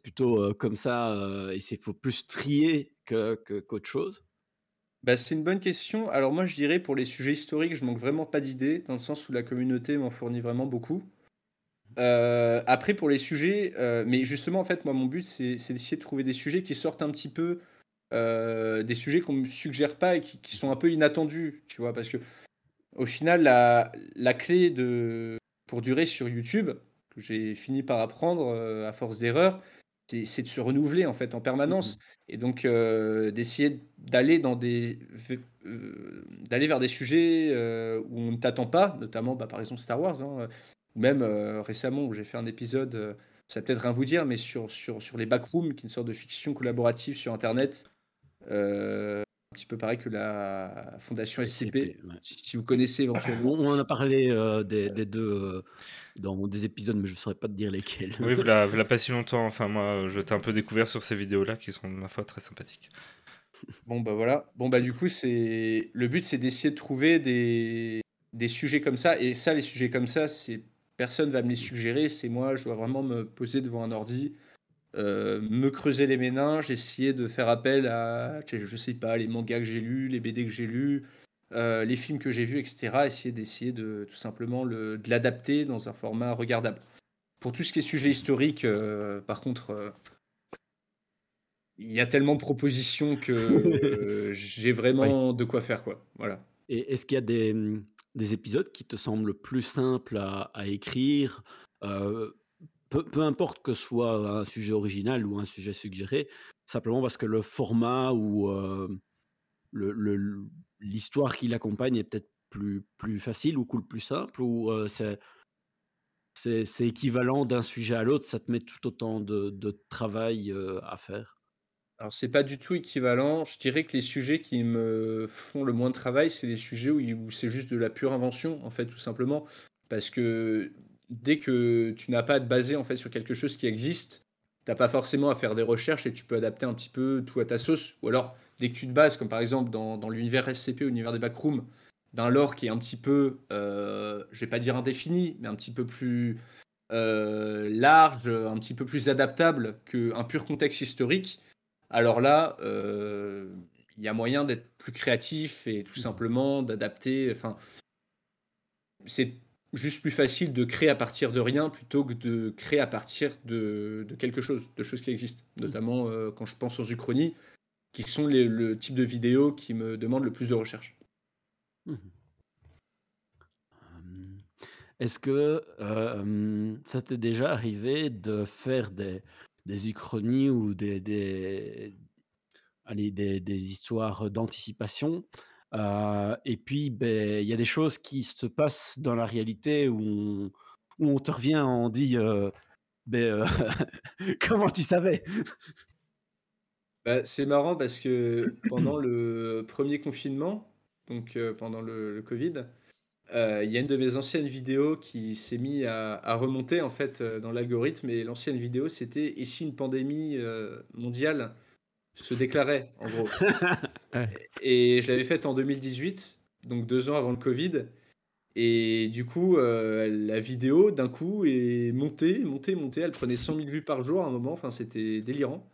plutôt, comme ça, et il faut plus trier qu'autre chose? Bah, c'est une bonne question. Alors moi, je dirais pour les sujets historiques, je manque vraiment pas d'idées, dans le sens où la communauté m'en fournit vraiment beaucoup. après pour les sujets, mais justement, en fait, moi, mon but, c'est d'essayer de trouver des sujets qui sortent un petit peu euh, des sujets qu'on me suggère pas et qui, sont un peu inattendus, tu vois, parce que au final, la, clé de, pour durer sur YouTube, que j'ai fini par apprendre euh, à force d'erreurs, c'est de se renouveler en fait en permanence mmh et donc euh, d'essayer d'aller dans des d'aller vers des sujets où on ne t'attend pas, notamment bah, par exemple Star Wars, hein, même récemment où j'ai fait un épisode, ça peut-être rien vous dire, mais sur, sur, sur les backrooms, qui est une sorte de fiction collaborative sur Internet, petit peu pareil que la fondation SCP, si, vous connaissez éventuellement. On, en a parlé euh, des, deux euh, dans des épisodes, mais je ne saurais pas te dire lesquels. Oui, vous l'avez pas si longtemps. Enfin, moi, je t'ai un peu découvert sur ces vidéos-là qui sont, ma foi, très sympathiques. Bon, bah voilà. Bon, bah du coup, c'est le but, c'est d'essayer de trouver des... des sujets comme ça. Et ça, les sujets comme ça, c'est personne va me les suggérer. C'est moi, je dois vraiment me poser devant un ordi euh, me creuser les méninges, essayer de faire appel à, je sais pas, les mangas que j'ai lus, les BD que j'ai lus, euh, les films que j'ai vus, etc. Essayer d'essayer de tout simplement le, de l'adapter dans un format regardable. Pour tout ce qui est sujet historique, euh, par contre, il y a tellement de propositions que j'ai vraiment de quoi faire, quoi. Voilà. Et est-ce qu'il y a des, des, épisodes qui te semblent plus simples à, à écrire peu, importe que ce soit un sujet original ou un sujet suggéré, simplement parce que le format ou l'histoire qui l'accompagne est peut-être plus, plus facile ou cool plus simple ou c'est c'est équivalent d'un sujet à l'autre, ça te met tout autant de, travail à faire? Alors, c'est pas du tout équivalent. Je dirais que les sujets qui me font le moins de travail, c'est les sujets où c'est juste de la pure invention, en fait, tout simplement. Parce que dès que tu n'as pas à te baser en fait sur quelque chose qui existe, tu n'as pas forcément à faire des recherches et tu peux adapter un petit peu tout à ta sauce. Ou alors, dès que tu te bases, comme par exemple dans, dans l'univers SCP, l'univers des backrooms, d'un lore qui est un petit peu, euh, je vais pas dire indéfini, mais un petit peu plus, large, un petit peu plus adaptable qu'un pur contexte historique, alors là, il y a moyen d'être plus créatif et tout simplement d'adapter. Enfin, c'est juste plus facile de créer à partir de rien plutôt que de créer à partir de, quelque chose, de choses qui existent. Notamment quand je pense aux uchronies, qui sont le type de vidéos qui me demandent le plus de recherche. Mmh est-ce que ça t'est déjà arrivé de faire des, des uchronies ou des, des, allez, des, des histoires d'anticipation et puis ben, il y a des choses qui se passent dans la réalité où on, te revient, on dit ben, comment tu savais? Bah, c'est marrant parce que pendant le premier confinement, donc pendant le, Covid, euh, il y a une de mes anciennes vidéos qui s'est mis à, remonter en fait euh, dans l'algorithme et l'ancienne vidéo c'était et si une pandémie euh, mondiale se déclarait en gros? Et, je l'avais faite en 2018, donc deux ans avant le Covid. Et du coup, la vidéo d'un coup est montée, montée, montée. Elle prenait 100 000 vues par jour à un moment. Enfin, c'était délirant.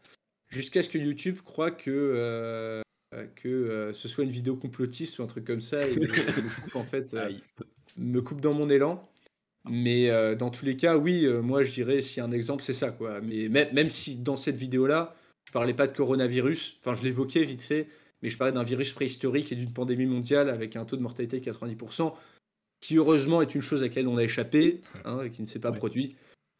Jusqu'à ce que YouTube croit que euh, que euh, ce soit une vidéo complotiste ou un truc comme ça et me coupe en fait euh, me coupe dans mon élan mais dans tous les cas oui moi je dirais si un exemple c'est ça quoi mais même, si dans cette vidéo là je parlais pas de coronavirus enfin je l'évoquais vite fait mais je parlais d'un virus préhistorique et d'une pandémie mondiale avec un taux de mortalité de 90% qui heureusement est une chose à laquelle on a échappé hein, et qui ne s'est pas produit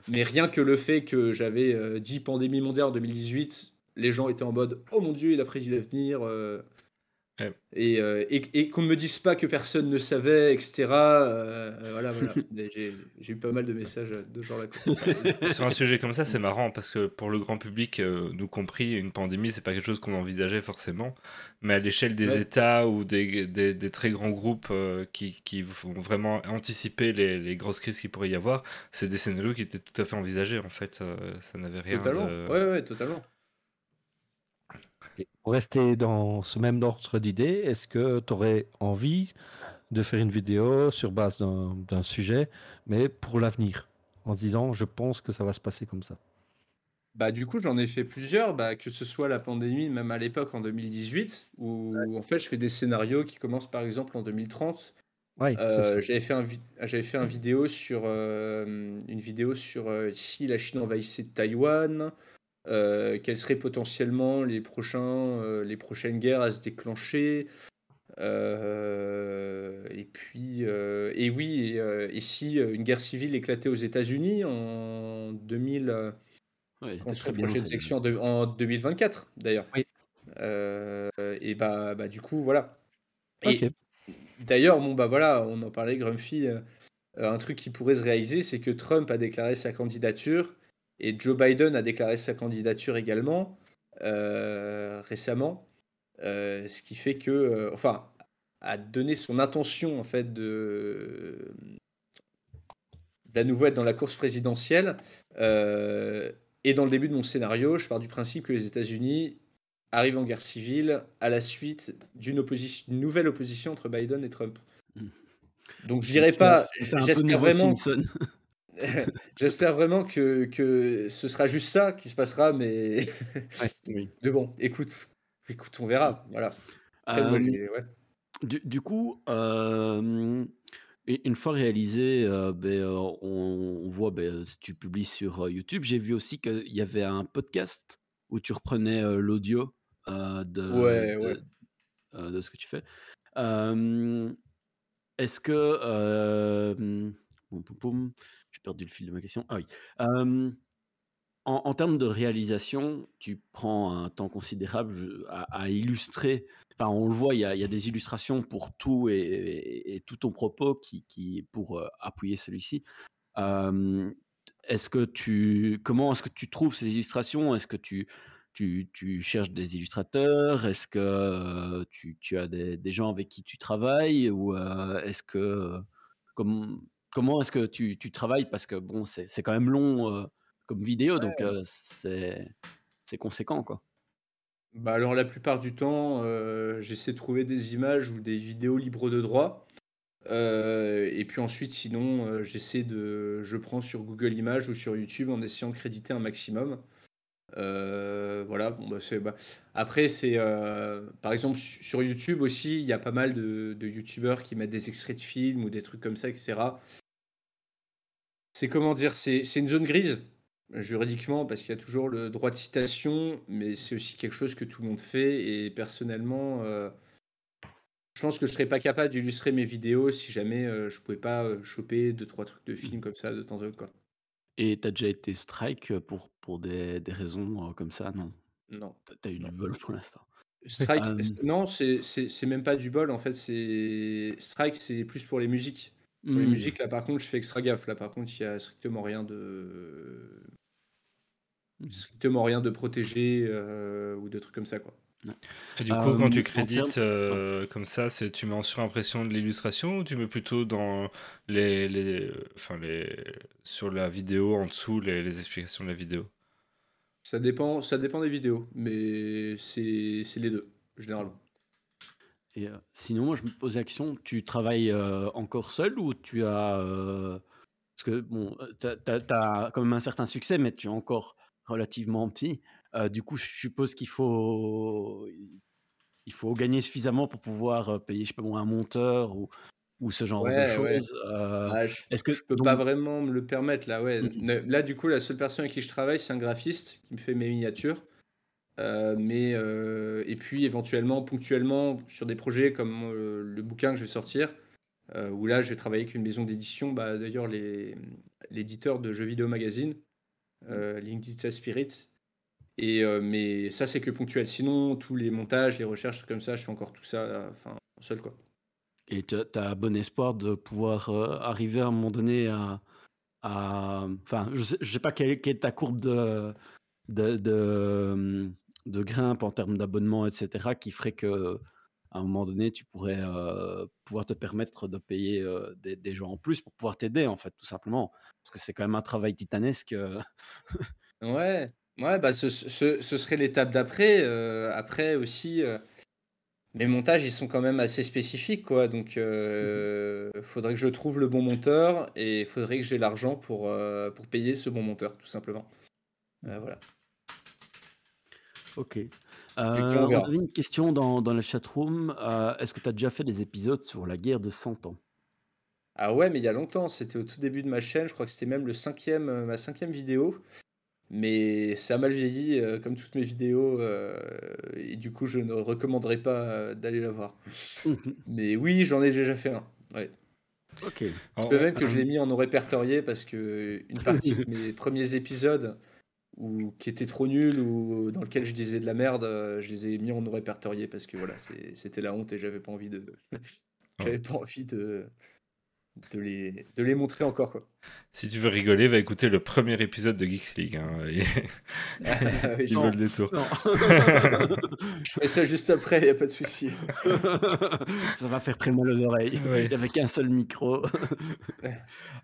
mais rien que le fait que j'avais 10 pandémies mondiales en 2018 les gens étaient en mode Oh mon dieu, il a prédit l'avenir. Euh, euh, et, qu'on ne me dise pas que personne ne savait, etc. Euh, voilà, voilà. j'ai, eu pas mal de messages de genre là. Sur un sujet comme ça, c'est marrant parce que pour le grand public, nous compris, une pandémie, c'est pas quelque chose qu'on envisageait forcément. Mais à l'échelle des États ou des, des, très grands groupes qui, qui, vont vraiment anticiper les, les, grosses crises qu'il pourrait y avoir, c'est des scénarios qui étaient tout à fait envisagés en fait. ça n'avait rien totalement. de. Ouais, ouais, totalement pour rester dans ce même ordre d'idée, est-ce que tu aurais envie de faire une vidéo sur base d'un sujet, mais pour l'avenir, en se disant je pense que ça va se passer comme ça? Bah, du coup, j'en ai fait plusieurs, bah, que ce soit la pandémie, même à l'époque en 2018, où en fait je fais des scénarios qui commencent par exemple en 2030. Euh, j'avais fait un j'avais fait un vidéo sur euh, une vidéo sur euh, si la Chine envahissait Taïwan, euh, quels seraient potentiellement les, prochains, euh, les prochaines guerres à se déclencher. Euh, et puis, et oui, et, si une guerre civile éclatait aux États-Unis en 2000, ouais, prochaine section en, 2024 d'ailleurs. et bah, bah, du coup, voilà. D'ailleurs, bon, bah voilà, on en parlait, Grumpy. un truc qui pourrait se réaliser, c'est que Trump a déclaré sa candidature et Joe Biden a déclaré sa candidature également euh, récemment, euh, ce qui fait que, euh, enfin, a donné son intention en fait de d'à nouveau être dans la course présidentielle. et dans le début de mon scénario, je pars du principe que les États-Unis arrivent en guerre civile à la suite d'une opposition, nouvelle opposition entre Biden et Trump. Hmm. Donc je dirais pas, j'espère vraiment. J'espère vraiment que, que, ce sera juste ça qui se passera, mais, mais bon, écoute, écoute, on verra. Voilà. du, coup, une fois réalisé, ben, on, voit, ben, si tu publies sur YouTube, j'ai vu aussi qu'il y avait un podcast où tu reprenais l'audio de, de, ce que tu fais. Est-ce que perdu le fil de ma question. Ah oui. en, termes de réalisation, tu prends un temps considérable à, illustrer. Enfin, on le voit, il y a, des illustrations pour tout et, tout ton propos qui, pour appuyer celui-ci. est-ce que tu, comment est-ce que tu trouves ces illustrations? Est-ce que tu, tu, tu, cherches des illustrateurs? Est-ce que tu, tu, as des, des, gens avec qui tu travailles? Ou est-ce que, comme, comment est-ce que tu, tu, travailles? Parce que bon, c'est quand même long comme vidéo, donc c'est conséquent, quoi. Bah alors la plupart du temps, j'essaie de trouver des images ou des vidéos libres de droit. et puis ensuite, sinon, j'essaie de je prends sur Google Images ou sur YouTube en essayant de créditer un maximum. voilà, bon, bah, bah, après c'est, par exemple sur YouTube aussi, il y a pas mal de de youtubeurs qui mettent des extraits de films ou des trucs comme ça etc. C'est comment dire? C'est une zone grise, juridiquement, parce qu'il y a toujours le droit de citation, mais c'est aussi quelque chose que tout le monde fait et personnellement, je pense que je serais pas capable d'illustrer mes vidéos si jamais, je je pouvais pas, choper deux trois trucs de films comme ça de temps en temps, quoi. Et tu as déjà été strike, pour pour des des raisons, comme ça, non? Non, Tu as eu du bol pour l'instant. Strike, non, c'est même pas du bol, en fait, c'est strike, c'est plus pour les musiques. Pour les Mmh. musiques, là, par contre, je fais extra gaffe. Là, par contre, il y a strictement rien de Mmh strictement rien de protégé, heu, ou de trucs comme ça, quoi. Et du coup, quand tu en crédites, termes euh, comme ça, tu mets en surimpression de l'illustration ou tu mets plutôt dans les, les, enfin les, sur la vidéo en dessous les, les explications de la vidéo? Ça dépend ça dépend des vidéos, mais c'est c'est les 2 généralement. Et heu, sinon, moi, je me posais la question, tu travailles, heu, encore seul ou tu as, heu parce que bon, tu as quand même un certain succès, mais tu es encore relativement petit. Du coup, je suppose qu'il faut il faut gagner suffisamment pour pouvoir, payer, je sais pas moi, un monteur ou ou ce genre de Ouais, choses. Ah, je est-ce que je peux pas vraiment me le permettre, là, ouais. mmh Ne là, du coup, la seule personne avec qui je travaille, c'est un graphiste qui me fait mes miniatures. Heu, mais heu et puis éventuellement, ponctuellement, sur des projets comme, heu, le bouquin que je vais sortir, où là, je vais travailler avec une maison d'édition, bah, d'ailleurs l'éditeur de Jeux Vidéo Magazine, mh. heu, Linked Spirit et mais ça, c'est que ponctuel. Sinon, tous les montages, les recherches, comme ça, je fais encore tout ça, enfin, seul, quoi. Et tu as bon espoir de pouvoir, arriver à un moment donné à à enfin, je sais je sais pas quelle est quelle est ta courbe de de de, de grimpe en termes d'abonnement et cetera, qui ferait qu'à un moment donné, tu pourrais, heu, pouvoir te permettre de payer, heu, des des gens en plus pour pouvoir t'aider, en fait, tout simplement. Parce que c'est quand même un travail titanesque, heu. Ouais, ouais, bah, ce ce ce serait l'étape d'après, après aussi, mes montages, ils sont quand même assez spécifiques, quoi, donc Mmh heu, faudrait que je trouve le bon monteur et il faudrait que j'ai l'argent pour, pour payer ce bon monteur, tout simplement. Mmh voilà. OK. Là, on avait une question dans dans la chatroom, heu, est-ce que tu as déjà fait des épisodes sur la guerre de 100 ans? Ah ouais, mais il y a longtemps, c'était au tout début de ma chaîne, je crois que c'était même le 5e, heu, ma cinquième vidéo, mais ça a mal vieilli, heu, comme toutes mes vidéos, heu et du coup, je ne recommanderais pas, d'aller la voir. Mais oui, j'en ai déjà fait un, ouais. OK. Je peux même que je l'ai mis en non répertorié parce qu'une partie de mes premiers épisodes ou qui étaient trop nuls ou dans lequel je disais de la merde, heu, je les ai mis en non répertorié parce que voilà, c'était la honte et j'avais pas envie de j'avais pas envie de de les de les montrer encore, quoi. si tu veux rigoler, va écouter le premier épisode de Geeks League. hein, et- Ah Il le détour. je ferai ça juste après, il y a pas de souci. Ça va faire très mal aux oreilles. Oui. Avait qu'un seul micro.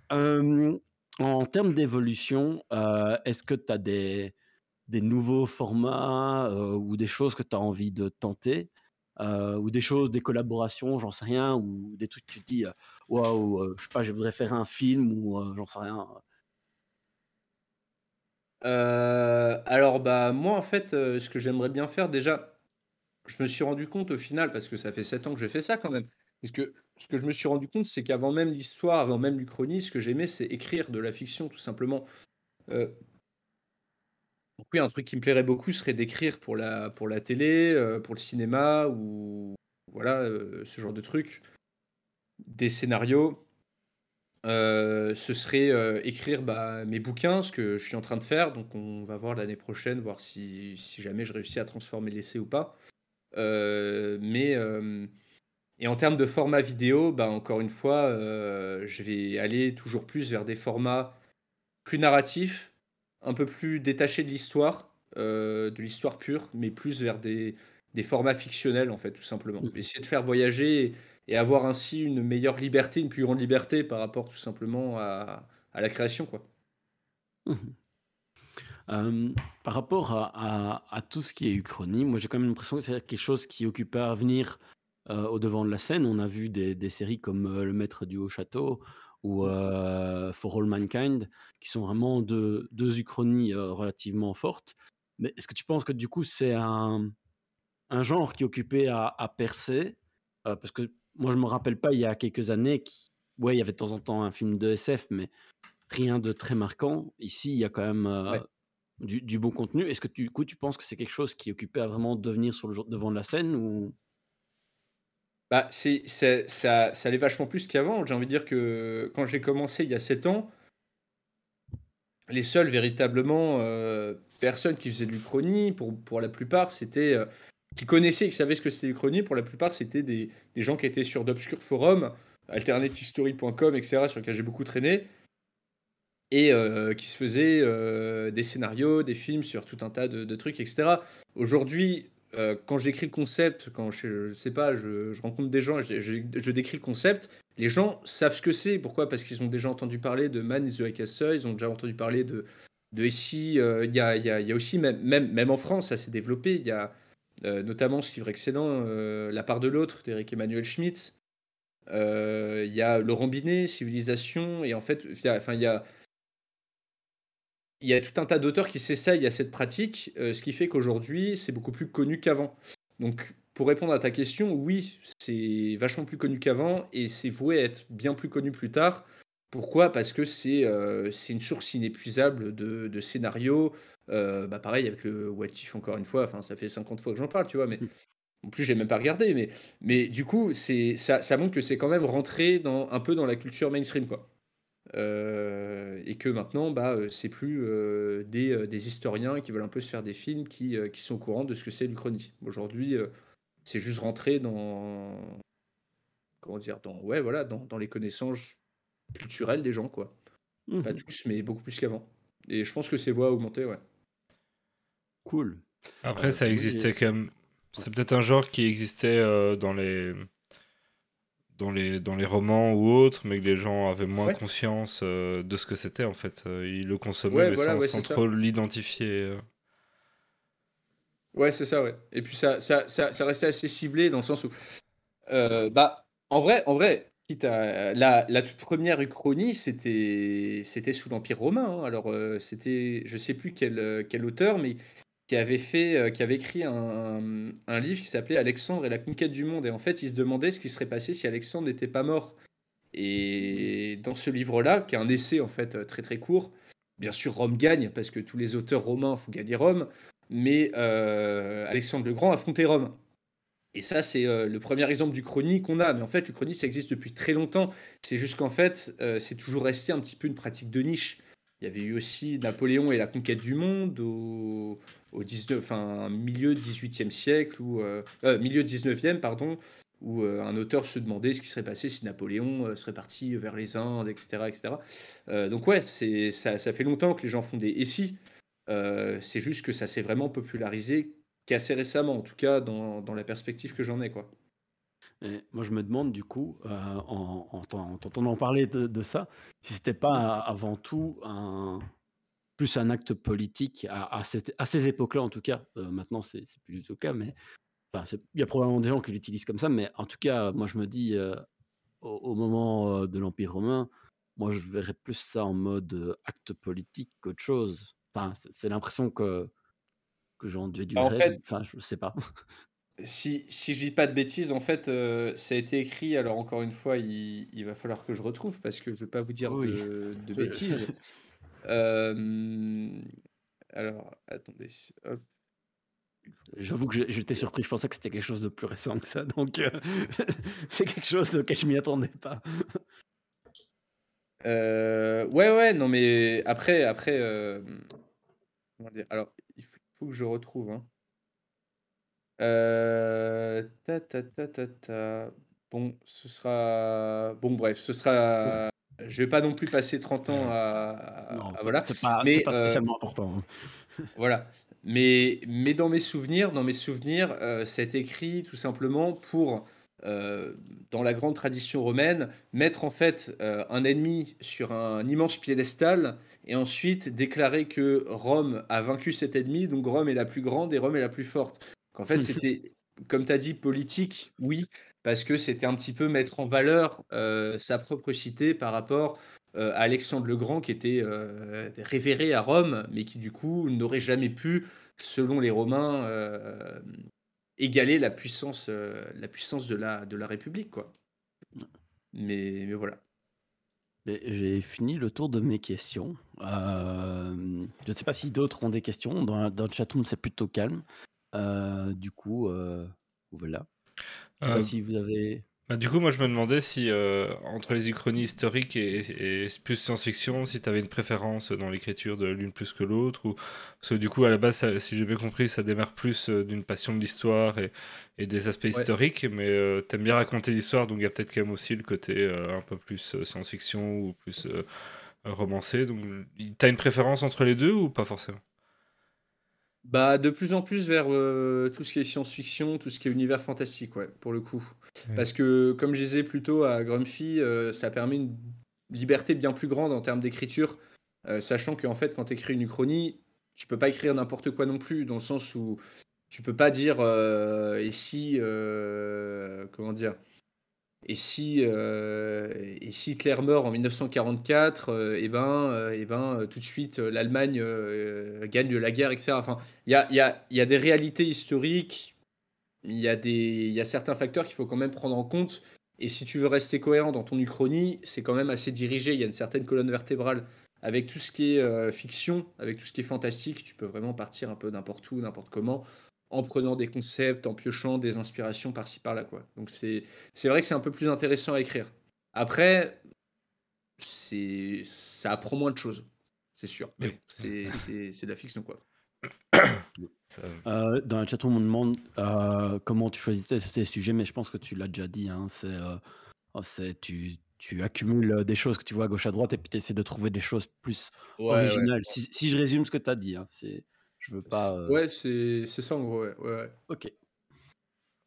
Hem, en termes d'évolution, heu, est-ce que tu as des nouveaux formats, heu, ou des choses que tu as envie de tenter? Heu, ou des choses, des collaborations, j'en sais rien, ou des trucs que tu te dis, «Waouh, heu, je sais pas, je voudrais faire un film» ou, j'en sais rien, alors, bah, moi, en fait, ce que j'aimerais bien faire déjà, je me suis rendu compte au final, parce que ça fait 7 ans que j'ai fait ça quand même, parce que ce que je me suis rendu compte, c'est qu'avant même l'histoire, avant même l'Uchronie, ce que j'aimais, c'est écrire de la fiction, tout simplement. Donc oui, un truc qui me plairait beaucoup serait d'écrire pour la pour la télé, heu, pour le cinéma ou voilà, heu, ce genre de trucs. Des scénarios. Ce serait, écrire, bah, mes bouquins, ce que je suis en train de faire, donc on va voir l'année prochaine, voir si si jamais je réussis à transformer l'essai ou pas. Mais, et en termes de format vidéo, bah, encore une fois, heu, je vais aller toujours plus vers des formats plus narratifs, un peu plus détachés de l'histoire, heu, de l'histoire pure, mais plus vers des des formats fictionnels, en fait, tout simplement. Mmh Essayer de faire voyager et avoir ainsi une meilleure liberté, une plus grande liberté par rapport tout simplement à à la création, quoi. Mmh Hem, par rapport à à à tout ce qui est uchronie, moi j'ai quand même l'impression que c'est quelque chose qui occupe à venir, au devant de la scène. On a vu des séries comme, Le Maître du Haut Château ou, mmh. For All Mankind qui sont vraiment deux deux uchronies, relativement fortes. Mais est-ce que tu penses que du coup c'est un un genre qui occupait à à percer? parce que moi je me rappelle pas il y a quelques années qui ouais, il y avait de temps en temps un film de SF, mais rien de très marquant. Ici, il y a quand même, du du bon contenu. Est-ce que du coup tu penses que c'est quelque chose qui occupait à vraiment devenir sur le devant de la scène ou? Bah, c'est ça ça allait vachement plus qu'avant. J'ai envie de dire que quand j'ai commencé il y a 7 ans les seules véritablement, personnes qui faisaient de l'Uchronie, pour pour la plupart, c'était, qui connaissaient, qui savaient ce que c'était l'Uchronie, pour la plupart, c'était des des gens qui étaient sur d'obscurs forums, alternativehistory.com et cetera, sur lesquels j'ai beaucoup traîné et qui se faisaient, des scénarios, des films sur tout un tas de trucs et cetera. Aujourd'hui, quand j'écris le concept, quand je, je sais pas, je, rencontre des gens, je, je, décris le concept, les gens savent ce que c'est. Pourquoi? Parce qu'ils ont déjà entendu parler de Man is the Castle, ils ont déjà entendu parler de, de ici. Il y, a, y, y, a, aussi, même, même, même en France, ça s'est développé. Il y a notamment ce livre excellent, La part de l'autre, d'Eric Emmanuel Schmitz. Il y a Laurent Binet, Civilisation, et en fait, enfin, il y a il y a tout un tas d'auteurs qui s'essayent à cette pratique, euh, ce qui fait qu'aujourd'hui, c'est beaucoup plus connu qu'avant. Donc, pour répondre à ta question, oui, c'est vachement plus connu qu'avant et c'est voué à être bien plus connu plus tard. Pourquoi? Parce que c'est euh, une source inépuisable de, de scénarios. Euh, bah pareil avec le What If, encore une fois, enfin, ça fait 50 fois que j'en parle, tu vois, mais mmh. en plus, j'ai même pas regardé. Mais, mais du coup, ça, ça montre que c'est quand même rentré dans, un peu dans la culture mainstream, quoi. Euh, et que maintenant, bah, euh, c'est plus euh, des, des, historiens qui veulent un peu se faire des films qui, qui sont au courant de ce que c'est l'Uchronie. Aujourd'hui, c'est juste rentrer dans. Comment dire dans, Ouais, voilà, dans, dans les connaissances culturelles des gens, quoi. Pas mmh tous, mais beaucoup plus qu'avant. Et je pense que ces voix augmenter, ouais. Cool. Après, ça existait quand même. C'est peut-être un genre qui existait dans les dans les, dans les romans ou autres, mais que les gens avaient moins conscience euh, de ce que c'était en fait. Euh, ils le consommaient mais sans, trop l'identifier. Euh. Ouais, c'est ça, ouais. Et puis ça, ça, ça, ça, restait assez ciblé dans le sens où. bah, en vrai, en vrai la, la toute première Uchronie, c'était sous l'Empire romain. Hein. Alors, c'était, je sais plus quel, quel auteur, mais qui avait fait, euh, qui avait écrit un, livre qui s'appelait Alexandre et la conquête du monde. Et en fait, il se demandait ce qui serait passé si Alexandre n'était pas mort. Et dans ce livre-là, qui est un essai en fait très très court, bien sûr Rome gagne parce que tous les auteurs romains font gagner Rome, mais euh, Alexandre le Grand affrontait Rome. Et ça, c'est euh, le premier exemple du chronique qu'on a. Mais en fait, le chronique, ça existe depuis très longtemps. C'est juste qu'en fait, c'est toujours resté un petit peu une pratique de niche. Il y avait eu aussi Napoléon et la conquête du monde au 19, enfin, milieu 18e siècle, ou euh, euh, milieu 19e, pardon, où euh, un auteur se demandait ce qui serait passé si Napoléon serait parti vers les Indes, etc. etc. donc ouais, ça, ça, fait longtemps que les gens font des et si. c'est juste que ça s'est vraiment popularisé qu'assez récemment, en tout cas dans, dans la perspective que j'en ai. quoi. moi, je me demande du coup, en, en, t'entendant parler de, de ça, si c'était pas avant tout un, plus un acte politique à, à, à ces époques-là, en tout cas. Euh, maintenant, c'est plus le cas, mais enfin, il y a probablement des gens qui l'utilisent comme ça, mais en tout cas, moi, je me dis, euh, au, moment euh, de l'Empire romain, moi, je verrais plus ça en mode acte politique qu'autre chose. Enfin, c'est l'impression que, que j'en déduirais. En fait, ça, je sais pas. si, si je dis pas de bêtises, en fait, ça a été écrit. Alors, encore une fois, il, il, va falloir que je retrouve parce que je vais pas vous dire de, de bêtises. alors, attendez. J'avoue que j'étais surpris, je pensais que c'était quelque chose de plus récent que ça, donc euh, c'est quelque chose auquel je m'y attendais pas. ouais, ouais, non, mais après, après, alors, il faut, que je retrouve. Hein. ta, ta, ta, ta, ta. Bon, ce sera. Bon, bref, ce sera je vais pas non plus passer 30 ans à, non, voilà. C'est pas, mais, pas euh, spécialement important. Voilà. Mais, mais dans mes souvenirs, dans mes souvenirs, euh, c'est écrit tout simplement pour, euh, dans la grande tradition romaine, mettre en fait euh, un ennemi sur un immense piédestal et ensuite déclarer que Rome a vaincu cet ennemi, donc Rome est la plus grande et Rome est la plus forte. Qu'en fait, c'était, comme tu as dit, politique, oui, parce que c'était un petit peu mettre en valeur sa propre cité par rapport à Alexandre le Grand qui était révéré à Rome, mais qui du coup n'aurait jamais pu, selon les Romains, égaler la puissance, la puissance de, la, de la République. Quoi. Mais, voilà. J'ai fini le tour de mes questions. je ne sais pas si d'autres ont des questions. Dans, dans le chatroom, c'est plutôt calme. du coup, voilà. Je sais pas si vous avez. Bah, du coup, moi, je me demandais si, euh, entre les uchronies historiques et, plus science-fiction, si tu avais une préférence dans l'écriture de l'une plus que l'autre, ou parce que du coup, à la base, si j'ai bien compris, ça démarre plus euh, d'une passion de l'histoire et, des aspects historiques, mais euh, tu aimes bien raconter l'histoire, donc il y a peut-être quand même aussi le côté un peu plus science-fiction ou plus romancé. Donc, tu as une préférence entre les deux ou pas forcément? Bah, de plus en plus vers tout ce qui est science-fiction, tout ce qui est univers fantastique, ouais, pour le coup. Parce que, comme je disais plus tôt à Grumpy, ça permet une liberté bien plus grande en termes d'écriture, sachant qu'en fait, quand tu écris une uchronie, tu peux pas écrire n'importe quoi non plus, dans le sens où tu peux pas dire et si, comment dire, et si, euh, et si Hitler meurt en 1944, euh, eh ben, euh, eh ben, tout de suite, l'Allemagne gagne la guerre, etc. Enfin, il y a, y, a, y a, des réalités historiques, il y, a y a certains facteurs qu'il faut quand même prendre en compte. Et si tu veux rester cohérent dans ton uchronie, c'est quand même assez dirigé. Il y a une certaine colonne vertébrale. Avec tout ce qui est fiction, avec tout ce qui est fantastique, tu peux vraiment partir un peu n'importe où, n'importe comment en prenant des concepts, en piochant des inspirations par-ci par-là. Quoi. Donc c'est, c'est vrai que c'est un peu plus intéressant à écrire. Après, c'est, ça apprend moins de choses, c'est sûr. Mais c'est, c'est, c'est de la fiction. quoi. Euh, dans le chat, on me demande euh, comment tu choisissais ces sujets, mais je pense que tu l'as déjà dit. Hein, c'est, euh, oh, c'est, tu, tu accumules des choses que tu vois à gauche à droite et puis tu essaies de trouver des choses plus originales. Si, si, je résume ce que tu as dit, hein, c'est, je veux pas. Euh ouais, c'est ça en gros, ouais. ouais, Ok.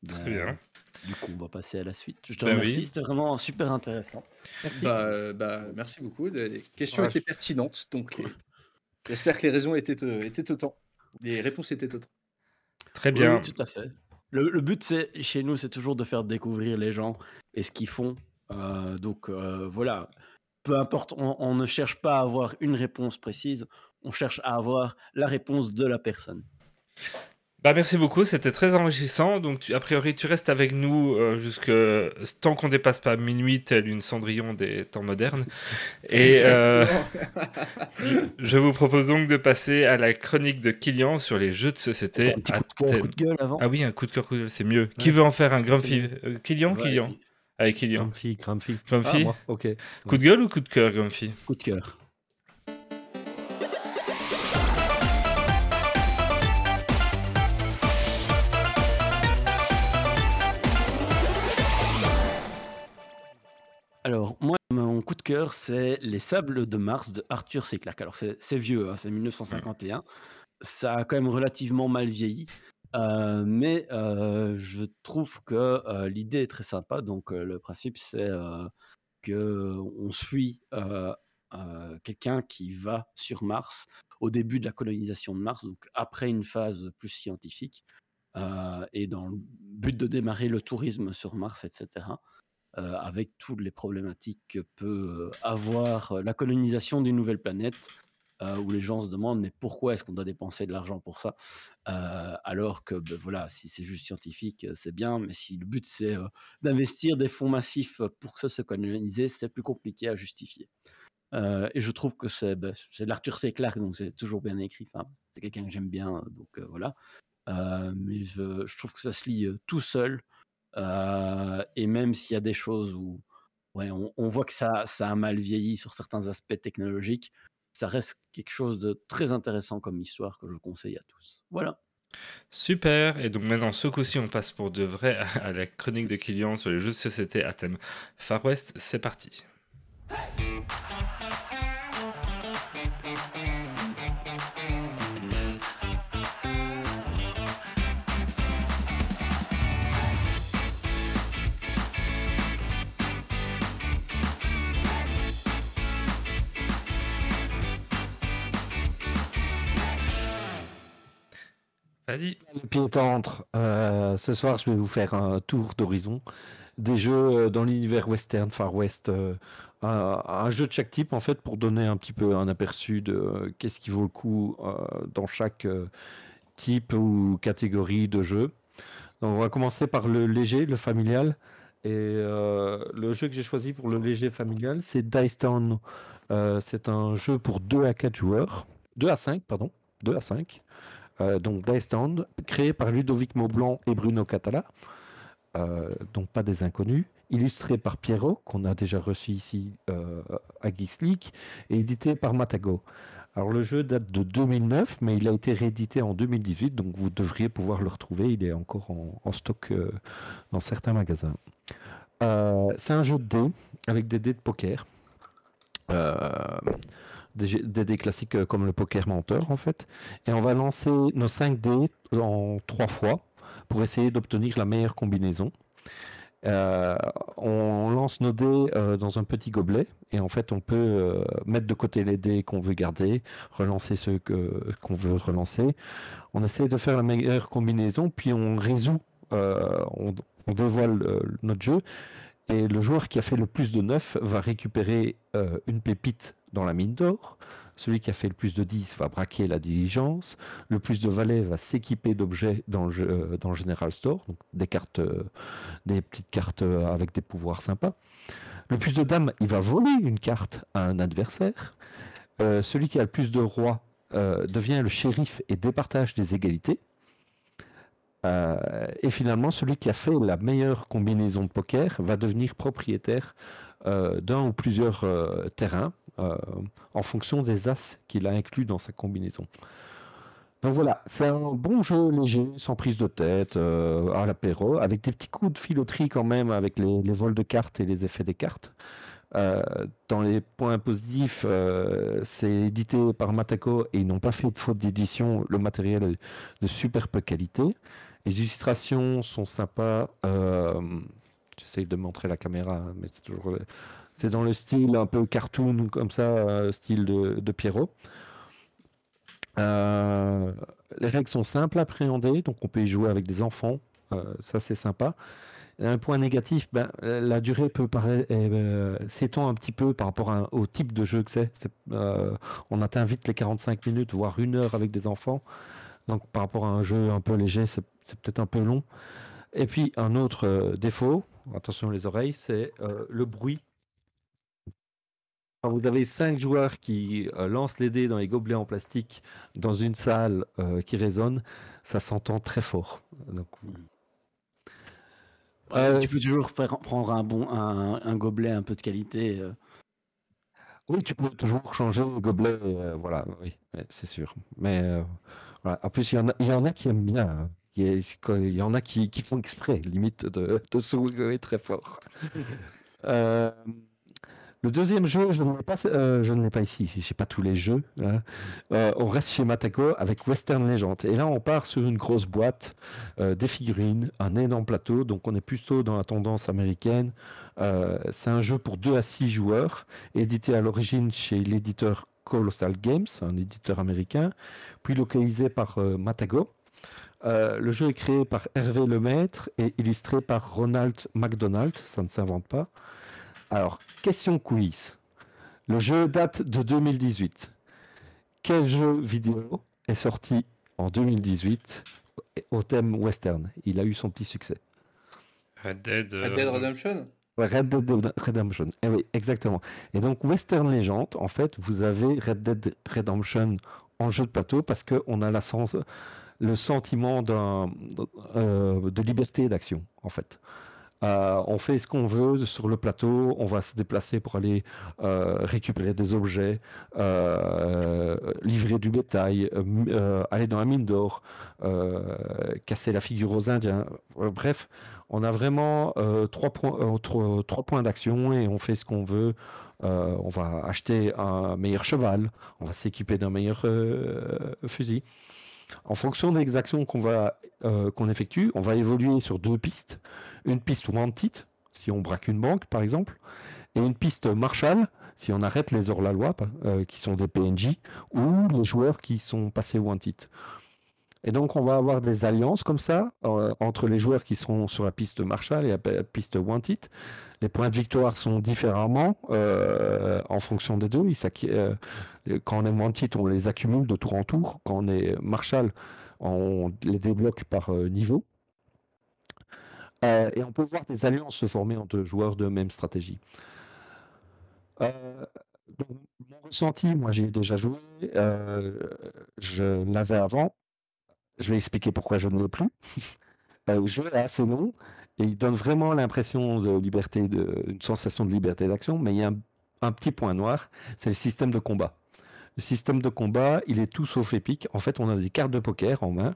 Très bien. Du coup, on va passer à la suite. Je te bah remercie, c'était vraiment super intéressant. Merci. Bah, euh, bah, merci beaucoup. Les questions étaient pertinentes, donc j'espère que les raisons étaient, euh, étaient autant. Les réponses étaient autant. Très bien. Oui, tout à fait. Le, le but, c'est chez nous, c'est toujours de faire découvrir les gens et ce qu'ils font. donc voilà, peu importe, on, ne cherche pas à avoir une réponse précise, on cherche à avoir la réponse de la personne. Bah merci beaucoup, c'était très enrichissant. Donc, a priori, tu restes avec nous euh, jusque tant qu'on dépasse pas minuit, tel une Cendrillon des temps modernes. Et euh, je, vous propose donc de passer à la chronique de Kilian sur les jeux de société. Un coup, de, gueule avant. Ah oui, un coup de cœur, coup de gueule, c'est mieux. Qui veut en faire un Grumpy euh, Kilian, Kilian Avec Kilian. Grumpy, Grumpy. Grumpy. Ah, ok. Coup de gueule ou coup de cœur, Grumpy? Coup de cœur. Alors, moi, mon coup de cœur, c'est Les Sables de Mars de Arthur C. Clarke. Alors, c'est vieux, hein, c'est 1951. Ça a quand même relativement mal vieilli. Euh, mais euh, je trouve que euh, l'idée est très sympa. Donc, le principe, c'est qu'on suit quelqu'un qui va sur Mars au début de la colonisation de Mars, donc après une phase plus scientifique, et dans le but de démarrer le tourisme sur Mars, etc. Euh, avec toutes les problématiques que peut euh, avoir euh, la colonisation d'une nouvelle planète, où les gens se demandent mais pourquoi est-ce qu'on doit dépenser de l'argent pour ça alors que ben, voilà si c'est juste scientifique c'est bien mais si le but c'est d'investir des fonds massifs pour que ça se coloniser c'est plus compliqué à justifier et je trouve que c'est ben, c'est l'Arthur C. Clarke donc c'est toujours bien écrit c'est quelqu'un que j'aime bien donc voilà mais je, je, trouve que ça se lit tout seul et même s'il y a des choses où on, voit que ça, a mal vieilli sur certains aspects technologiques, ça reste quelque chose de très intéressant comme histoire que je conseille à tous. Voilà. Super, et donc maintenant ce coup-ci on passe pour de vrai à la chronique de Kilian sur les jeux de société à thème Far West, c'est parti. Vas-y. Euh, ce soir, je vais vous faire un tour d'horizon des jeux dans l'univers western, Far West, un, jeu de chaque type en fait pour donner un petit peu un aperçu de qu'est-ce qui vaut le coup dans chaque type ou catégorie de jeu. Donc on va commencer par le léger, le familial. Et le jeu que j'ai choisi pour le léger familial, c'est Dice Town. c'est un jeu pour 2 à 4 joueurs. 2 à 5, pardon. 2 à 5. Donc Dice Town, créé par Ludovic Maublanc et Bruno Catala. donc pas des inconnus. Illustré par Pierrot, qu'on a déjà reçu ici à Geeks et édité par Matago. Alors le jeu date de 2009, mais il a été réédité en 2018, donc vous devriez pouvoir le retrouver. Il est encore en, stock euh, dans certains magasins. Euh, c'est un jeu de dés avec des dés de poker. Euh, des, dés classiques comme le poker menteur en fait. Et on va lancer nos 5 dés en 3 fois pour essayer d'obtenir la meilleure combinaison. Euh, on lance nos dés euh, dans un petit gobelet et en fait on peut euh, mettre de côté les dés qu'on veut garder, relancer ceux qu'on veut relancer. On essaie de faire la meilleure combinaison, puis on résout, on, dévoile notre jeu et le joueur qui a fait le plus de 9 va récupérer une pépite dans la mine d'or. Celui qui a fait le plus de 10 va braquer la diligence. Le plus de valets va s'équiper d'objets dans le, euh, General Store, donc des cartes, euh, des petites cartes euh, avec des pouvoirs sympas. Le plus de dames, il va voler une carte à un adversaire. celui qui a le plus de rois devient le shérif et départage des égalités. et finalement, celui qui a fait la meilleure combinaison de poker va devenir propriétaire d'un ou plusieurs terrains en fonction des as qu'il a inclus dans sa combinaison. Donc voilà, c'est un bon jeu léger, sans prise de tête, euh, à l'apéro, avec des petits coups de filoterie quand même, avec les, vols de cartes et les effets des cartes. Euh, dans les points positifs, c'est édité par Matako et ils n'ont pas fait de faute d'édition. Le matériel est de superbe qualité. Les illustrations sont sympas. J'essaye de montrer la caméra, mais c'est toujours c'est dans le style un peu cartoon, comme ça, euh, style de, Pierrot. Euh, les règles sont simples à appréhender, donc on peut y jouer avec des enfants. Euh, ça, c'est sympa. Un point négatif, ben, la durée peut paraître s'étend un petit peu par rapport au type de jeu que c'est. on atteint vite les 45 minutes, voire une heure avec des enfants. Donc par rapport à un jeu un peu léger, c'est peut-être un peu long. Et puis un autre défaut, attention les oreilles, c'est le bruit vous avez cinq joueurs qui euh, lancent les dés dans les gobelets en plastique dans une salle euh, qui résonne, ça s'entend très fort. Hmm. Euh, tu peux toujours prendre un bon un, gobelet un peu de qualité. Oui, tu peux toujours changer le gobelet, voilà, oui, c'est sûr. Mais en plus, il y, en a, il y en a qui aiment bien. Hein. Il y, en a qui, font exprès, limite, de, de se très fort. Le deuxième jeu, je ne l'ai pas, euh, je ne l'ai pas tous les jeux. Hein. Euh, on reste chez Matako avec Western Legend. Et là, on part sur une grosse boîte, euh, des figurines, un énorme plateau. Donc, on est plutôt dans la tendance américaine. c'est un jeu pour 2 à 6 joueurs, édité à l'origine chez l'éditeur Colossal Games, un éditeur américain, puis localisé par Matago. le jeu est créé par Hervé Lemaître et illustré par Ronald McDonald, ça ne s'invente pas. Alors, question quiz. Le jeu date de 2018. Quel jeu vidéo est sorti en 2018 au thème western? Il a eu son petit succès. Red Dead, Red Dead euh, Redemption Red Dead Redemption. Eh oui, exactement. Et donc, Western Legend, en fait, vous avez Red Dead Redemption en jeu de plateau parce qu'on a la sens, le sentiment euh, de liberté d'action, en fait. Euh, on fait ce qu'on veut sur le plateau, on va se déplacer pour aller euh, récupérer des objets, euh, livrer du bétail, aller dans la mine d'or, casser la figure aux Indiens. bref, on a vraiment trois points, trois points d'action et on fait ce qu'on veut. on va acheter un meilleur cheval, on va s'équiper d'un meilleur fusil. En fonction des actions qu'on qu'on effectue, on va évoluer sur deux pistes. Une piste wanted, si on braque une banque par exemple, et une piste Marshall, si on arrête les hors-la-loi, euh, qui sont des PNJ, ou les joueurs qui sont passés wanted. Et donc, on va avoir des alliances comme ça euh, entre les joueurs qui seront sur la piste Marshall et la piste Wanted. Les points de victoire sont différemment euh, en fonction des deux. Quand on est Wanted, on les accumule de tour en tour. Quand on est Marshall, on les débloque par niveau. Et on peut voir des alliances se former entre joueurs de même stratégie. mon ressenti, moi j'ai déjà joué, je l'avais avant, je vais expliquer pourquoi je ne veux plus. le jeu est assez long et il donne vraiment l'impression de liberté, de, une sensation de liberté d'action, mais il y a un, petit point noir, c'est le système de combat. Le système de combat, il est tout sauf épique. En fait, on a des cartes de poker en main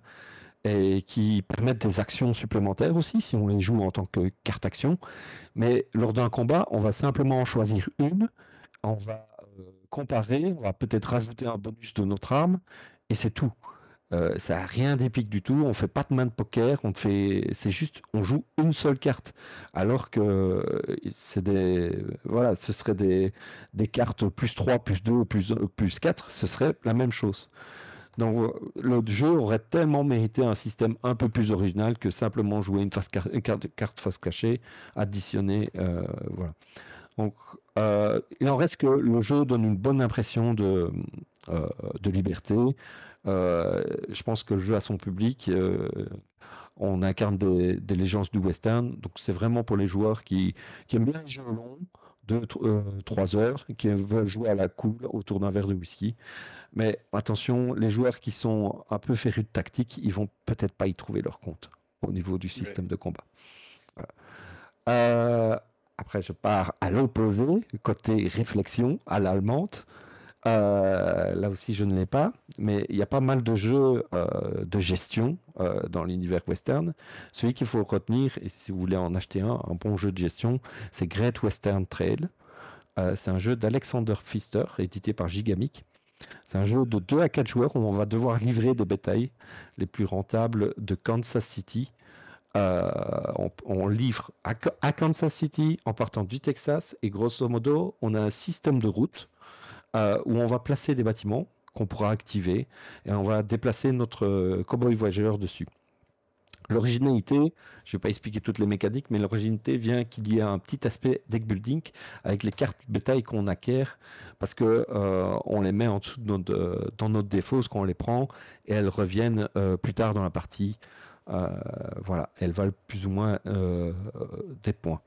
et qui permettent des actions supplémentaires aussi si on les joue en tant que carte action. Mais lors d'un combat, on va simplement en choisir une, on va euh, comparer, on va peut-être rajouter un bonus de notre arme et c'est tout. Euh, ça n'a rien d'épique du tout. On fait pas de main de poker. On fait, c'est juste, on joue une seule carte. Alors que euh, c'est des, voilà, ce serait des, des cartes plus 3, plus 2, plus, plus 4. Ce serait la même chose. Donc le jeu aurait tellement mérité un système un peu plus original que simplement jouer une, face carte, face cachée, additionner, euh, voilà. Donc il en reste que le jeu donne une bonne impression de, de liberté. Euh, je pense que le jeu a son public. Euh, on incarne des, légendes du western, donc c'est vraiment pour les joueurs qui, aiment bien les jeux longs, de 3 euh, heures, qui veulent jouer à la cool autour d'un verre de whisky. Mais attention, les joueurs qui sont un peu férus de tactique, ils vont peut-être pas y trouver leur compte au niveau du système de combat. après, je pars à l'opposé, côté réflexion, à l'allemande. Euh, là aussi, je ne l'ai pas, mais il y a pas mal de jeux euh, de gestion euh, dans l'univers western. Celui qu'il faut retenir, et si vous voulez en acheter un, un bon jeu de gestion, c'est Great Western Trail. c'est un jeu d'Alexander Pfister, édité par Gigamic. C'est un jeu de 2 à 4 joueurs où on va devoir livrer des bétails les plus rentables de Kansas City. on, livre à, Kansas City en partant du Texas et grosso modo, on a un système de route euh, où on va placer des bâtiments qu'on pourra activer et on va déplacer notre euh, cowboy voyageur dessus. L'originalité, je ne vais pas expliquer toutes les mécaniques, mais l'originalité vient qu'il y ait un petit aspect deck building avec les cartes bétail qu'on acquiert parce que euh, on les met en dessous de notre, dans notre défausse quand on les prend et elles reviennent plus tard dans la partie. voilà, elles valent plus ou moins des points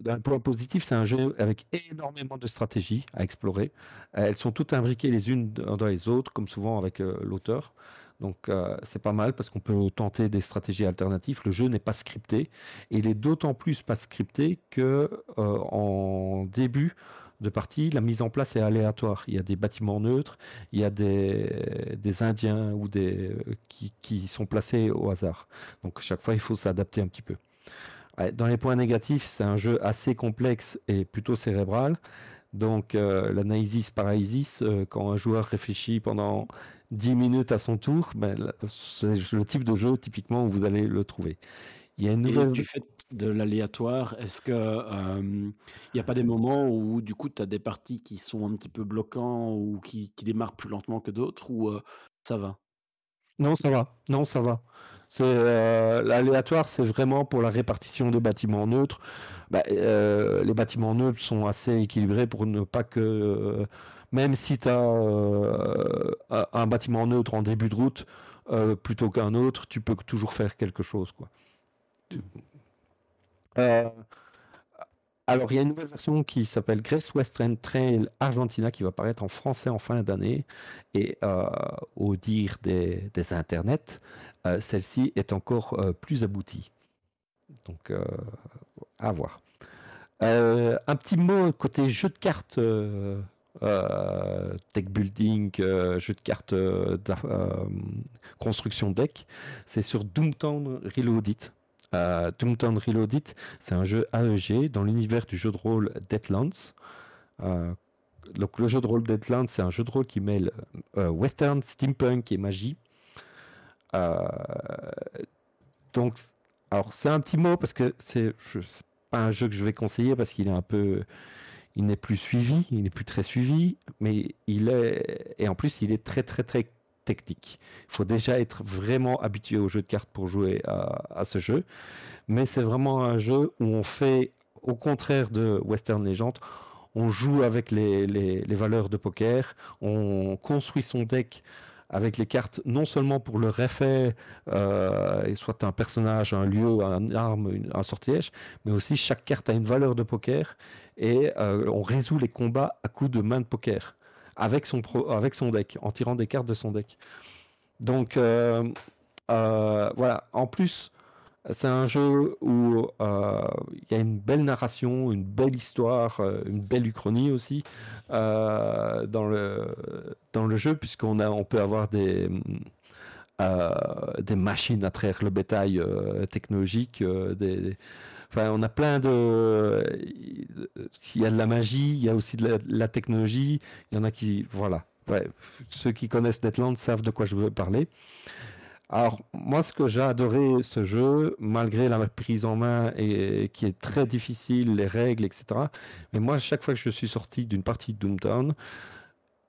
d'un point positif, c'est un jeu avec énormément de stratégies à explorer. Euh, elles sont toutes imbriquées les unes dans les autres, comme souvent avec euh, l'auteur. Donc euh, c'est pas mal parce qu'on peut tenter des stratégies alternatives. Le jeu n'est pas scripté et il est d'autant plus pas scripté que en début de partie, la mise en place est aléatoire. Il y a des bâtiments neutres, il y a des, des Indiens ou des qui, qui sont placés au hasard. Donc chaque fois, il faut s'adapter un petit peu. Dans les points négatifs, c'est un jeu assez complexe et plutôt cérébral. Donc euh, l'analysis paralysis, euh, quand un joueur réfléchit pendant 10 minutes à son tour, ben, c'est le type de jeu typiquement où vous allez le trouver. Il y a une nouvelle... Et du fait de l'aléatoire, est-ce qu'il n'y a pas des moments où du coup tu as des parties qui sont un petit peu bloquants ou qui, qui démarrent plus lentement que d'autres ou euh, ça va? Non, ça va. Non, ça va. C'est euh, l'aléatoire, c'est vraiment pour la répartition des bâtiments neutres. Bah, euh, les bâtiments neutres sont assez équilibrés pour ne pas que, euh, même si tu as un bâtiment neutre en début de route plutôt qu'un autre, tu peux toujours faire quelque chose. Alors, il y a une nouvelle version qui s'appelle Grace Western Trail Argentina qui va paraître en français en fin d'année. Et au dire des, des internets, celle-ci est encore euh, plus aboutie. Donc, euh, à voir. un petit mot côté jeu de cartes. tech building, jeu de cartes construction deck, c'est sur Doomtown Reloaded. Doomtown Reloaded, c'est un jeu AEG dans l'univers du jeu de rôle Deadlands. donc le jeu de rôle Deadlands, c'est un jeu de rôle qui mêle western, steampunk et magie. Euh, donc, alors c'est un petit mot parce que c'est pas un jeu que je vais conseiller parce qu'il est un peu, il n'est plus suivi, il n'est plus très suivi, mais il est et en plus il est très très très technique. Il faut déjà être vraiment habitué au jeu de cartes pour jouer à, ce jeu. Mais c'est vraiment un jeu où on fait, au contraire de Western Legend, on joue avec les, les valeurs de poker, on construit son deck avec les cartes non seulement pour leur effet, euh, soit un personnage, un lieu, un arme, un sortilège, mais aussi chaque carte a une valeur de poker et euh, on résout les combats à coups de main de poker avec son, avec son deck, en tirant des cartes de son deck. Donc euh, voilà, en plus, c'est un jeu où euh, il y a une belle narration, une belle histoire, euh, une belle uchronie aussi euh, dans, le, dans le jeu, puisqu'on on peut avoir des, des machines à traire le bétail technologique. Enfin, on a plein de. S'il y a de la magie, il y a aussi de la, technologie. Il y en a qui. Voilà. Ceux qui connaissent Deadland savent de quoi je veux parler. Alors, moi, ce que j'ai adoré ce jeu, malgré la prise en main et qui est très difficile, les règles, etc. Mais moi, chaque fois que je suis sorti d'une partie de Doomtown,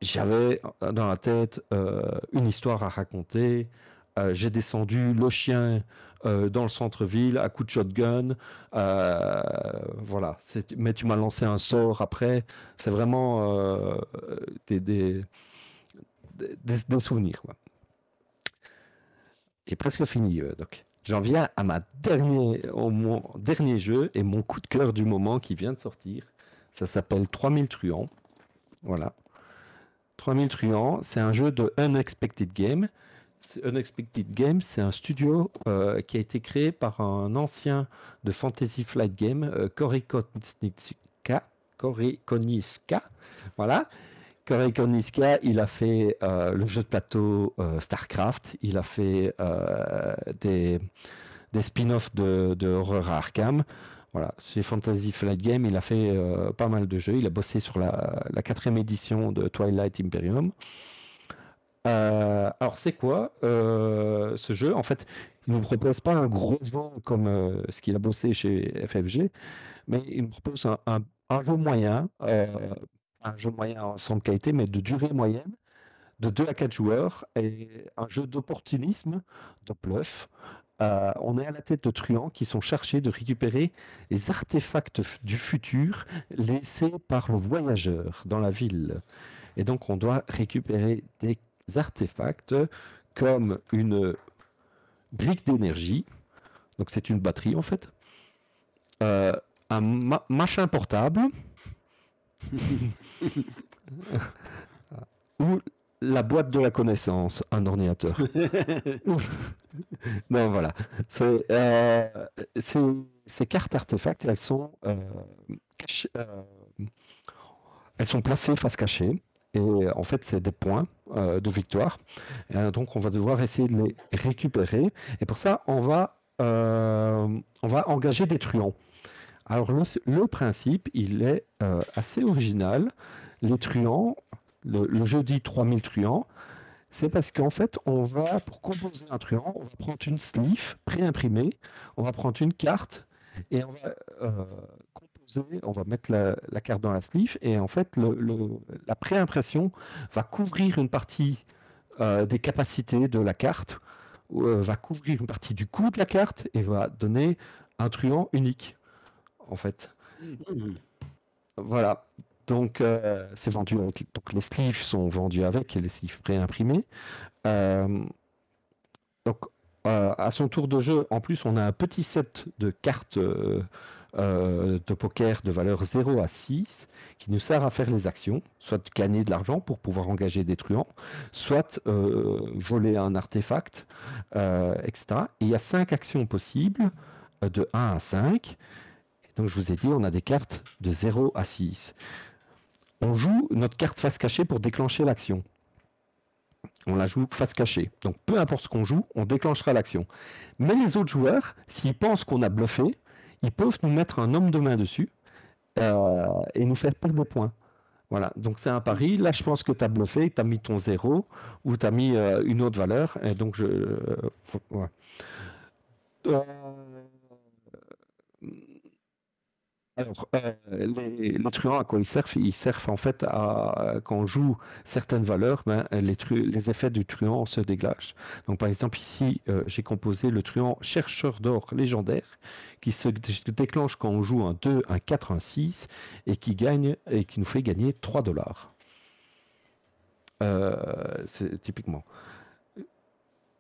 j'avais dans la tête euh, une histoire à raconter. Euh, j'ai descendu le chien euh, dans le centre-ville à coup de shotgun. voilà. Mais tu m'as lancé un sort après. C'est vraiment des, des, souvenirs. Presque fini, euh. J'en viens à ma dernier, au mon dernier jeu et mon coup de cœur du moment qui vient de sortir. Ça s'appelle 3000 truands. Voilà. 3000 truands, c'est un jeu de Unexpected Game. Unexpected Game, c'est un studio euh, qui a été créé par un ancien de Fantasy Flight Game, euh. Voilà. Corey Koniska, il a fait euh, le jeu de plateau euh, StarCraft, il a fait euh, des, des spin-offs de, de horreur à Arkham. Voilà, c'est Fantasy Flight Game, il a fait pas mal de jeux. Il a bossé sur la, quatrième édition de Twilight Imperium. alors, c'est quoi ce jeu? En fait, il ne nous propose pas un gros jeu comme ce qu'il a bossé chez FFG, mais il nous propose un, un jeu moyen un jeu moyen en de qualité, mais de durée moyenne, de 2 à 4 joueurs, et un jeu d'opportunisme, de bluff. Euh, on est à la tête de truands qui sont chargés de récupérer les artefacts du futur laissés par le voyageur dans la ville. Et donc on doit récupérer des artefacts comme une brique d'énergie, donc c'est une batterie en fait, euh, un machin portable, Ou la boîte de la connaissance, un ordinateur. non, voilà. Euh, ces cartes artefacts, elles sont, euh, euh, elles sont placées face cachée. Et en fait, c'est des points de victoire. donc, on va devoir essayer de les récupérer. Et pour ça, on va, on va engager des truands. Alors le, principe, il est euh, assez original. Les truands, le, jeu dit 3000 truands, c'est parce qu'en fait, on va, pour composer un truand, on va prendre une sleeve préimprimée, on va prendre une carte et on va euh, composer, on va mettre la, carte dans la sleeve et en fait, la préimpression va couvrir une partie euh, des capacités de la carte, va couvrir une partie du coût de la carte et va donner un truand unique en fait. Mmh. Voilà. Donc, euh, c'est vendu avec, donc les sleeves sont vendus avec et les sleeves préimprimés. Euh, donc, euh, à son tour de jeu, en plus, on a un petit set de cartes de poker de valeur 0 à 6 qui nous sert à faire les actions, soit gagner de l'argent pour pouvoir engager des truands, soit voler un artefact, etc. Et il y a 5 actions possibles de 1 à 5. Donc je vous ai dit, on a des cartes de 0 à 6. On joue notre carte face cachée pour déclencher l'action. On la joue face cachée. Donc peu importe ce qu'on joue, on déclenchera l'action. Mais les autres joueurs, s'ils pensent qu'on a bluffé, ils peuvent nous mettre un homme de main dessus euh, et nous faire perdre des points. Voilà, donc c'est un pari. Là, je pense que tu as bluffé, tu as mis ton 0 ou tu as mis euh, une autre valeur. Et donc, je. Euh, Alors, euh, les, truands, à quoi ils servent Ils servent en fait à, quand on joue certaines valeurs, ben, les, effets du truand se dégagent. Donc, par exemple, ici, euh, j'ai composé le truand chercheur d'or légendaire qui se déclenche quand on joue un 2, un 4, un 6 et qui, gagne, et qui nous fait gagner 3 dollars. Euh, c'est typiquement.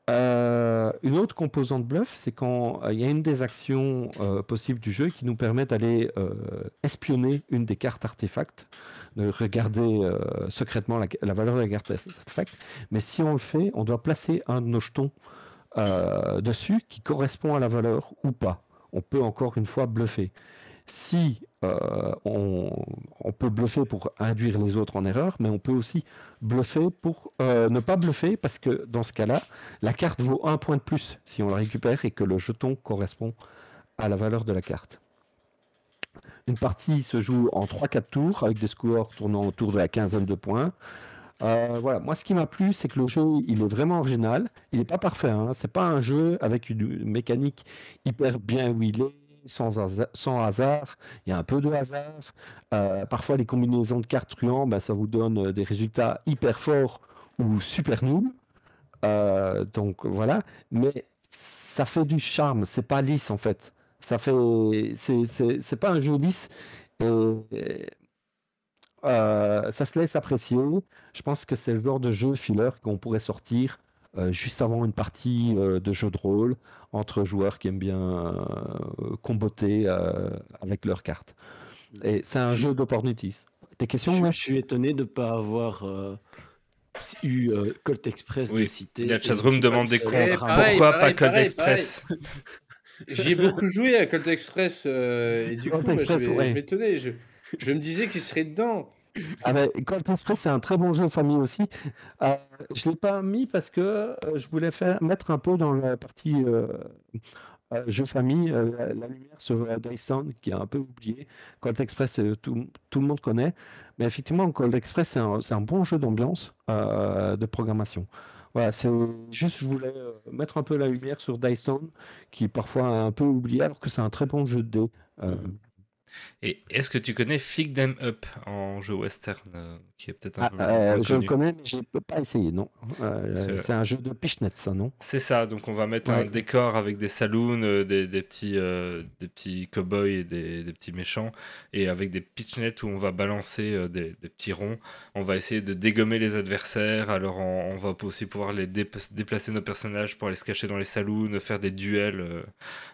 Euh, une autre composante bluff, c'est quand euh, il y a une des actions euh, possibles du jeu qui nous permet d'aller espionner une des cartes artefacts, de regarder secrètement la, valeur de la carte artefact. Mais si on le fait, on doit placer un de nos jetons dessus qui correspond à la valeur ou pas. On peut encore une fois bluffer si euh, on, peut bluffer pour induire les autres en erreur, mais on peut aussi bluffer pour euh, ne pas bluffer parce que dans ce cas-là, la carte vaut un point de plus si on la récupère et que le jeton correspond à la valeur de la carte. Une partie se joue en 3-4 tours avec des scores tournant autour de la quinzaine de points. Euh, voilà, moi ce qui m'a plu, c'est que le jeu il est vraiment original. Il n'est pas parfait, hein. c'est pas un jeu avec une mécanique hyper bien huilée sans hasard, sans hasard, il y a un peu de hasard. Euh, parfois, les combinaisons de cartes truands, ben, ça vous donne euh, des résultats hyper forts ou super nuls. Euh, donc voilà, mais ça fait du charme, c'est pas lisse en fait. Ça fait, c'est pas un jeu lisse. ça se laisse apprécier. Je pense que c'est le genre de jeu filler qu'on pourrait sortir euh, juste avant une partie euh, de jeu de rôle entre joueurs qui aiment bien euh, comboter avec leurs cartes. Et c'est un jeu d'opportunisme. Des questions je, je, suis étonné de ne pas avoir eu Colt Express de citer. La chatroom demande des comptes. Pourquoi pas Colt Express J'ai beaucoup joué à Colt Express et du coup, Express, je, ouais. je, je, me disais qu'il serait dedans. Ah ben, Colt Express, c'est un très bon jeu de famille aussi. Euh, je ne l'ai pas mis parce que euh, je voulais faire, mettre un peu dans la partie euh, jeu famille la, lumière sur Dyson, qui est un peu oublié. Colt Express, tout, tout, le monde connaît. Mais effectivement, Colt Express, c'est un, un, bon jeu d'ambiance de programmation. Voilà, c'est juste, je voulais mettre un peu la lumière sur Dyson, qui est parfois un peu oublié, alors que c'est un très bon jeu de dés. Et est-ce que tu connais Flick Them Up en jeu western euh, qui est peut-être un ah, peu euh, Je le connais, mais je ne peux pas essayer, non. Euh, c'est un jeu de Pichnet, ça, non? C'est ça, donc on va mettre un décor avec des saloons, des, des, petits, des petits cow-boys et des, des, petits méchants, et avec des pitchnets où on va balancer des, petits ronds. On va essayer de dégommer les adversaires, alors on, va aussi pouvoir les déplacer nos personnages pour aller se cacher dans les saloons, faire des duels.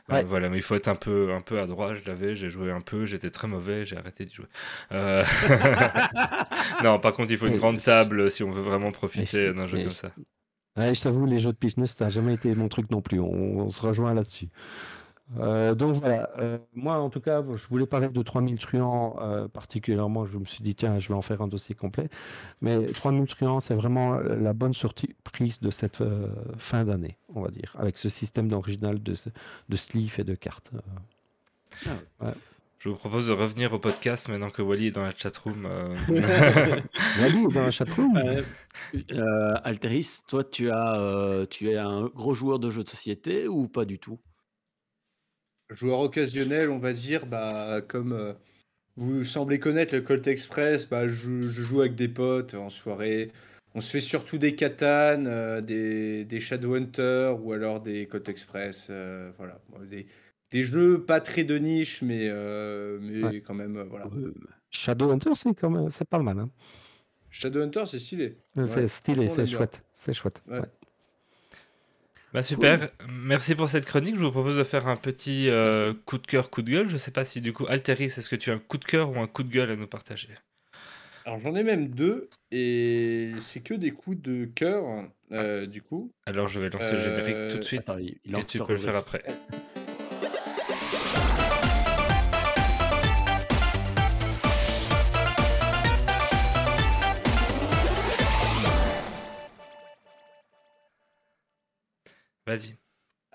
voilà, mais il faut être un peu, un peu adroit, je l'avais, j'ai joué un peu, j'étais très mauvais, j'ai arrêté d'y jouer. Euh, non, par contre, il faut une grande table si on veut vraiment profiter d'un jeu comme ça. Ouais, je t'avoue, les jeux de pitch ça n'a jamais été mon truc non plus. On, se rejoint là-dessus. Euh, donc voilà, euh, moi en tout cas, je voulais parler de 3000 truands particulièrement. Je me suis dit, tiens, je vais en faire un dossier complet. Mais 3000 truands, c'est vraiment la bonne surprise de cette fin d'année, on va dire, avec ce système d'original de, de sleeve et de cartes. Ah. Je vous propose de revenir au podcast maintenant que Wally est dans la chatroom. Euh. Wally est dans la chatroom euh, euh, Alteris, toi, tu, as, tu es un gros joueur de jeux de société ou pas du tout? Joueur occasionnel, on va dire, bah, comme vous semblez connaître le Colt Express, bah, je, joue avec des potes en soirée. On se fait surtout des katanes, des, des Shadowhunter ou alors des Colt Express. voilà, des, des jeux pas très de niche, mais, euh, mais quand même, euh, voilà. Shadowhunter, c'est quand même, c'est pas mal. Hein. Shadowhunter, c'est stylé. C'est stylé, c'est chouette. C'est chouette. Bah super, merci pour cette chronique. Je vous propose de faire un petit euh, coup de cœur, coup de gueule. Je sais pas si du coup, Alteris, est-ce que tu as un coup de cœur ou un coup de gueule à nous partager? Alors j'en ai même deux, et c'est que des coups de cœur, du coup. Alors je vais lancer le générique tout de suite, et tu peux le faire après.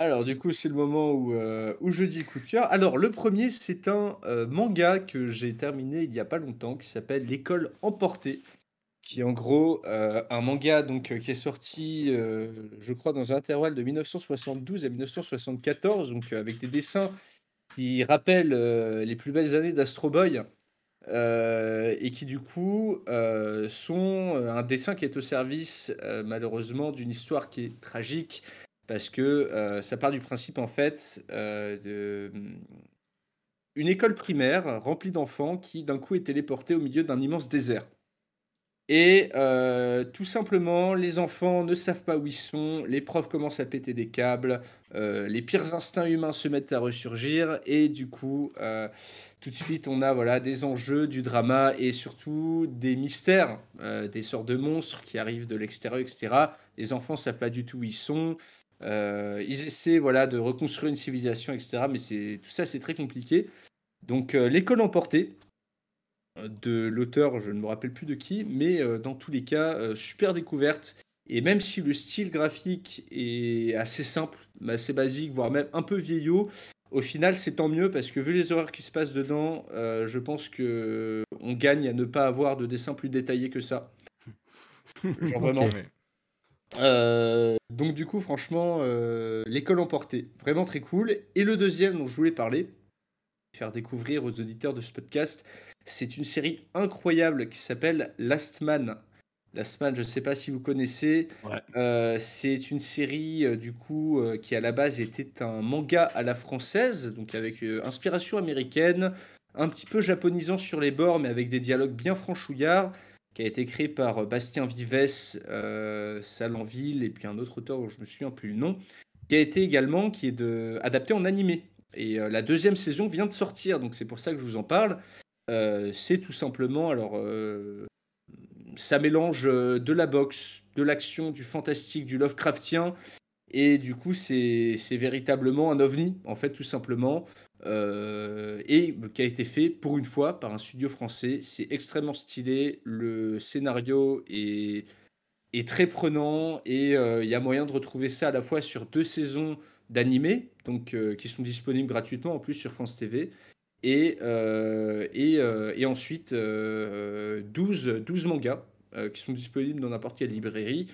Alors, du coup, c'est le moment où, euh, où je dis coup de cœur. Alors, le premier, c'est un euh, manga que j'ai terminé il n'y a pas longtemps qui s'appelle L'école emportée. Qui est en gros euh, un manga donc, qui est sorti, je crois, dans un intervalle de 1972 à 1974, donc avec des dessins qui rappelle les plus belles années d'Astro Boy. et qui du coup sont un dessin qui est au service malheureusement d'une histoire qui est tragique parce que ça part du principe en fait de une école primaire remplie d'enfants qui d'un coup est téléportée au milieu d'un immense désert. Et euh, tout simplement, les enfants ne savent pas où ils sont, les profs commencent à péter des câbles, euh, les pires instincts humains se mettent à ressurgir, et du coup, euh, tout de suite, on a voilà, des enjeux, du drama, et surtout des mystères, des sortes de monstres qui arrivent de l'extérieur, etc. Les enfants ne savent pas du tout où ils sont, ils essaient voilà, de reconstruire une civilisation, etc. Mais tout ça, c'est très compliqué. Donc, l'école emportée, de l'auteur, je ne me rappelle plus de qui, mais euh, dans tous les cas, euh, super découverte. Et même si le style graphique est assez simple, assez basique, voire même un peu vieillot, au final, c'est tant mieux parce que vu les horreurs qui se passent dedans, euh, je pense que on gagne à ne pas avoir de dessin plus détaillé que ça. Genre vraiment. Donc du coup, franchement, l'école emportée, vraiment très cool. Et le deuxième dont je voulais parler, faire découvrir aux auditeurs de ce podcast, c'est une série incroyable qui s'appelle Last Man. Last Man, je ne sais pas si vous connaissez. Euh, c'est une série euh, du coup euh, qui à la base était un manga à la française, donc avec inspiration américaine, un petit peu japonisant sur les bords, mais avec des dialogues bien franchouillards, qui a été créé par Bastien Vives, Salanville et puis un autre auteur je me souviens plus le nom, qui a été également qui est de, adapté en animé. Et la deuxième saison vient de sortir, donc c'est pour ça que je vous en parle. Euh, c'est tout simplement, alors, euh, ça mélange euh, de la boxe, de l'action, du fantastique, du Lovecraftien, et du coup, c'est véritablement un ovni, en fait, tout simplement, et qui a été fait pour une fois par un studio français. C'est extrêmement stylé, le scénario est, très prenant, et il y a moyen de retrouver ça à la fois sur deux saisons d'animés, donc qui sont disponibles gratuitement en plus sur France TV, et, euh, euh, ensuite 12, euh, 12 mangas qui sont disponibles dans n'importe quelle librairie.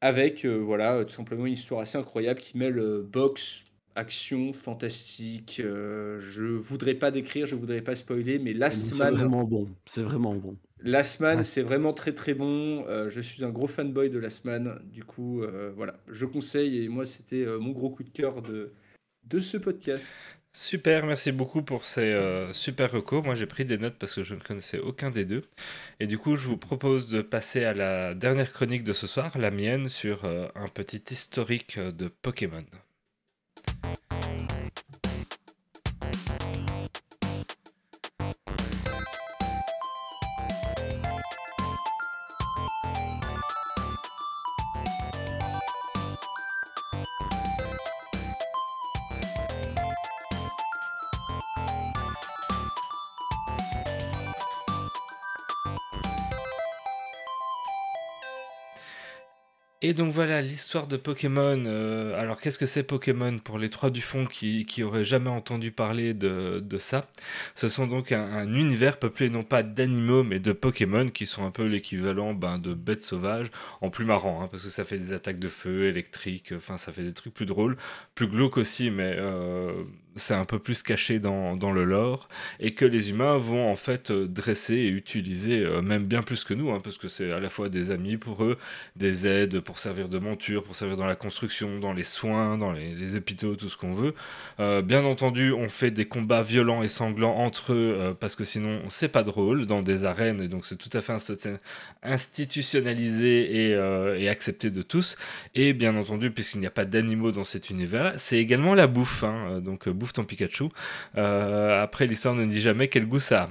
Avec voilà tout simplement une histoire assez incroyable qui mêle boxe, action, fantastique. je voudrais pas décrire, je voudrais pas spoiler, mais Last Man. C'est vraiment bon. C'est vraiment bon. Last Man, c'est vraiment très très bon. je suis un gros fanboy de Last Man. Du coup, voilà, je conseille et moi c'était mon gros coup de cœur de, de ce podcast. Super, merci beaucoup pour ces euh, super recours. Moi, j'ai pris des notes parce que je ne connaissais aucun des deux. Et du coup, je vous propose de passer à la dernière chronique de ce soir, la mienne, sur euh, un petit historique de Pokémon. Donc voilà l'histoire de Pokémon. Euh, alors qu'est-ce que c'est Pokémon pour les trois du fond qui, qui auraient jamais entendu parler de, de ça? Ce sont donc un, univers peuplé non pas d'animaux mais de Pokémon qui sont un peu l'équivalent ben, de bêtes sauvages en plus marrant hein, parce que ça fait des attaques de feu électriques, enfin ça fait des trucs plus drôles, plus glauques aussi mais euh, c'est un peu plus caché dans, dans, le lore, et que les humains vont en fait euh, dresser et utiliser, euh, même bien plus que nous, hein, parce que c'est à la fois des amis pour eux, des aides pour servir de monture, pour servir dans la construction, dans les soins, dans les, hôpitaux, tout ce qu'on veut. Euh, bien entendu, on fait des combats violents et sanglants entre eux, parce que sinon c'est pas drôle dans des arènes, et donc c'est tout à fait institutionnalisé et, accepté de tous. Et bien entendu, puisqu'il n'y a pas d'animaux dans cet univers, c'est également la bouffe, hein, donc bouffe ton Pikachu. Euh, après, l'histoire ne dit jamais quel goût ça a.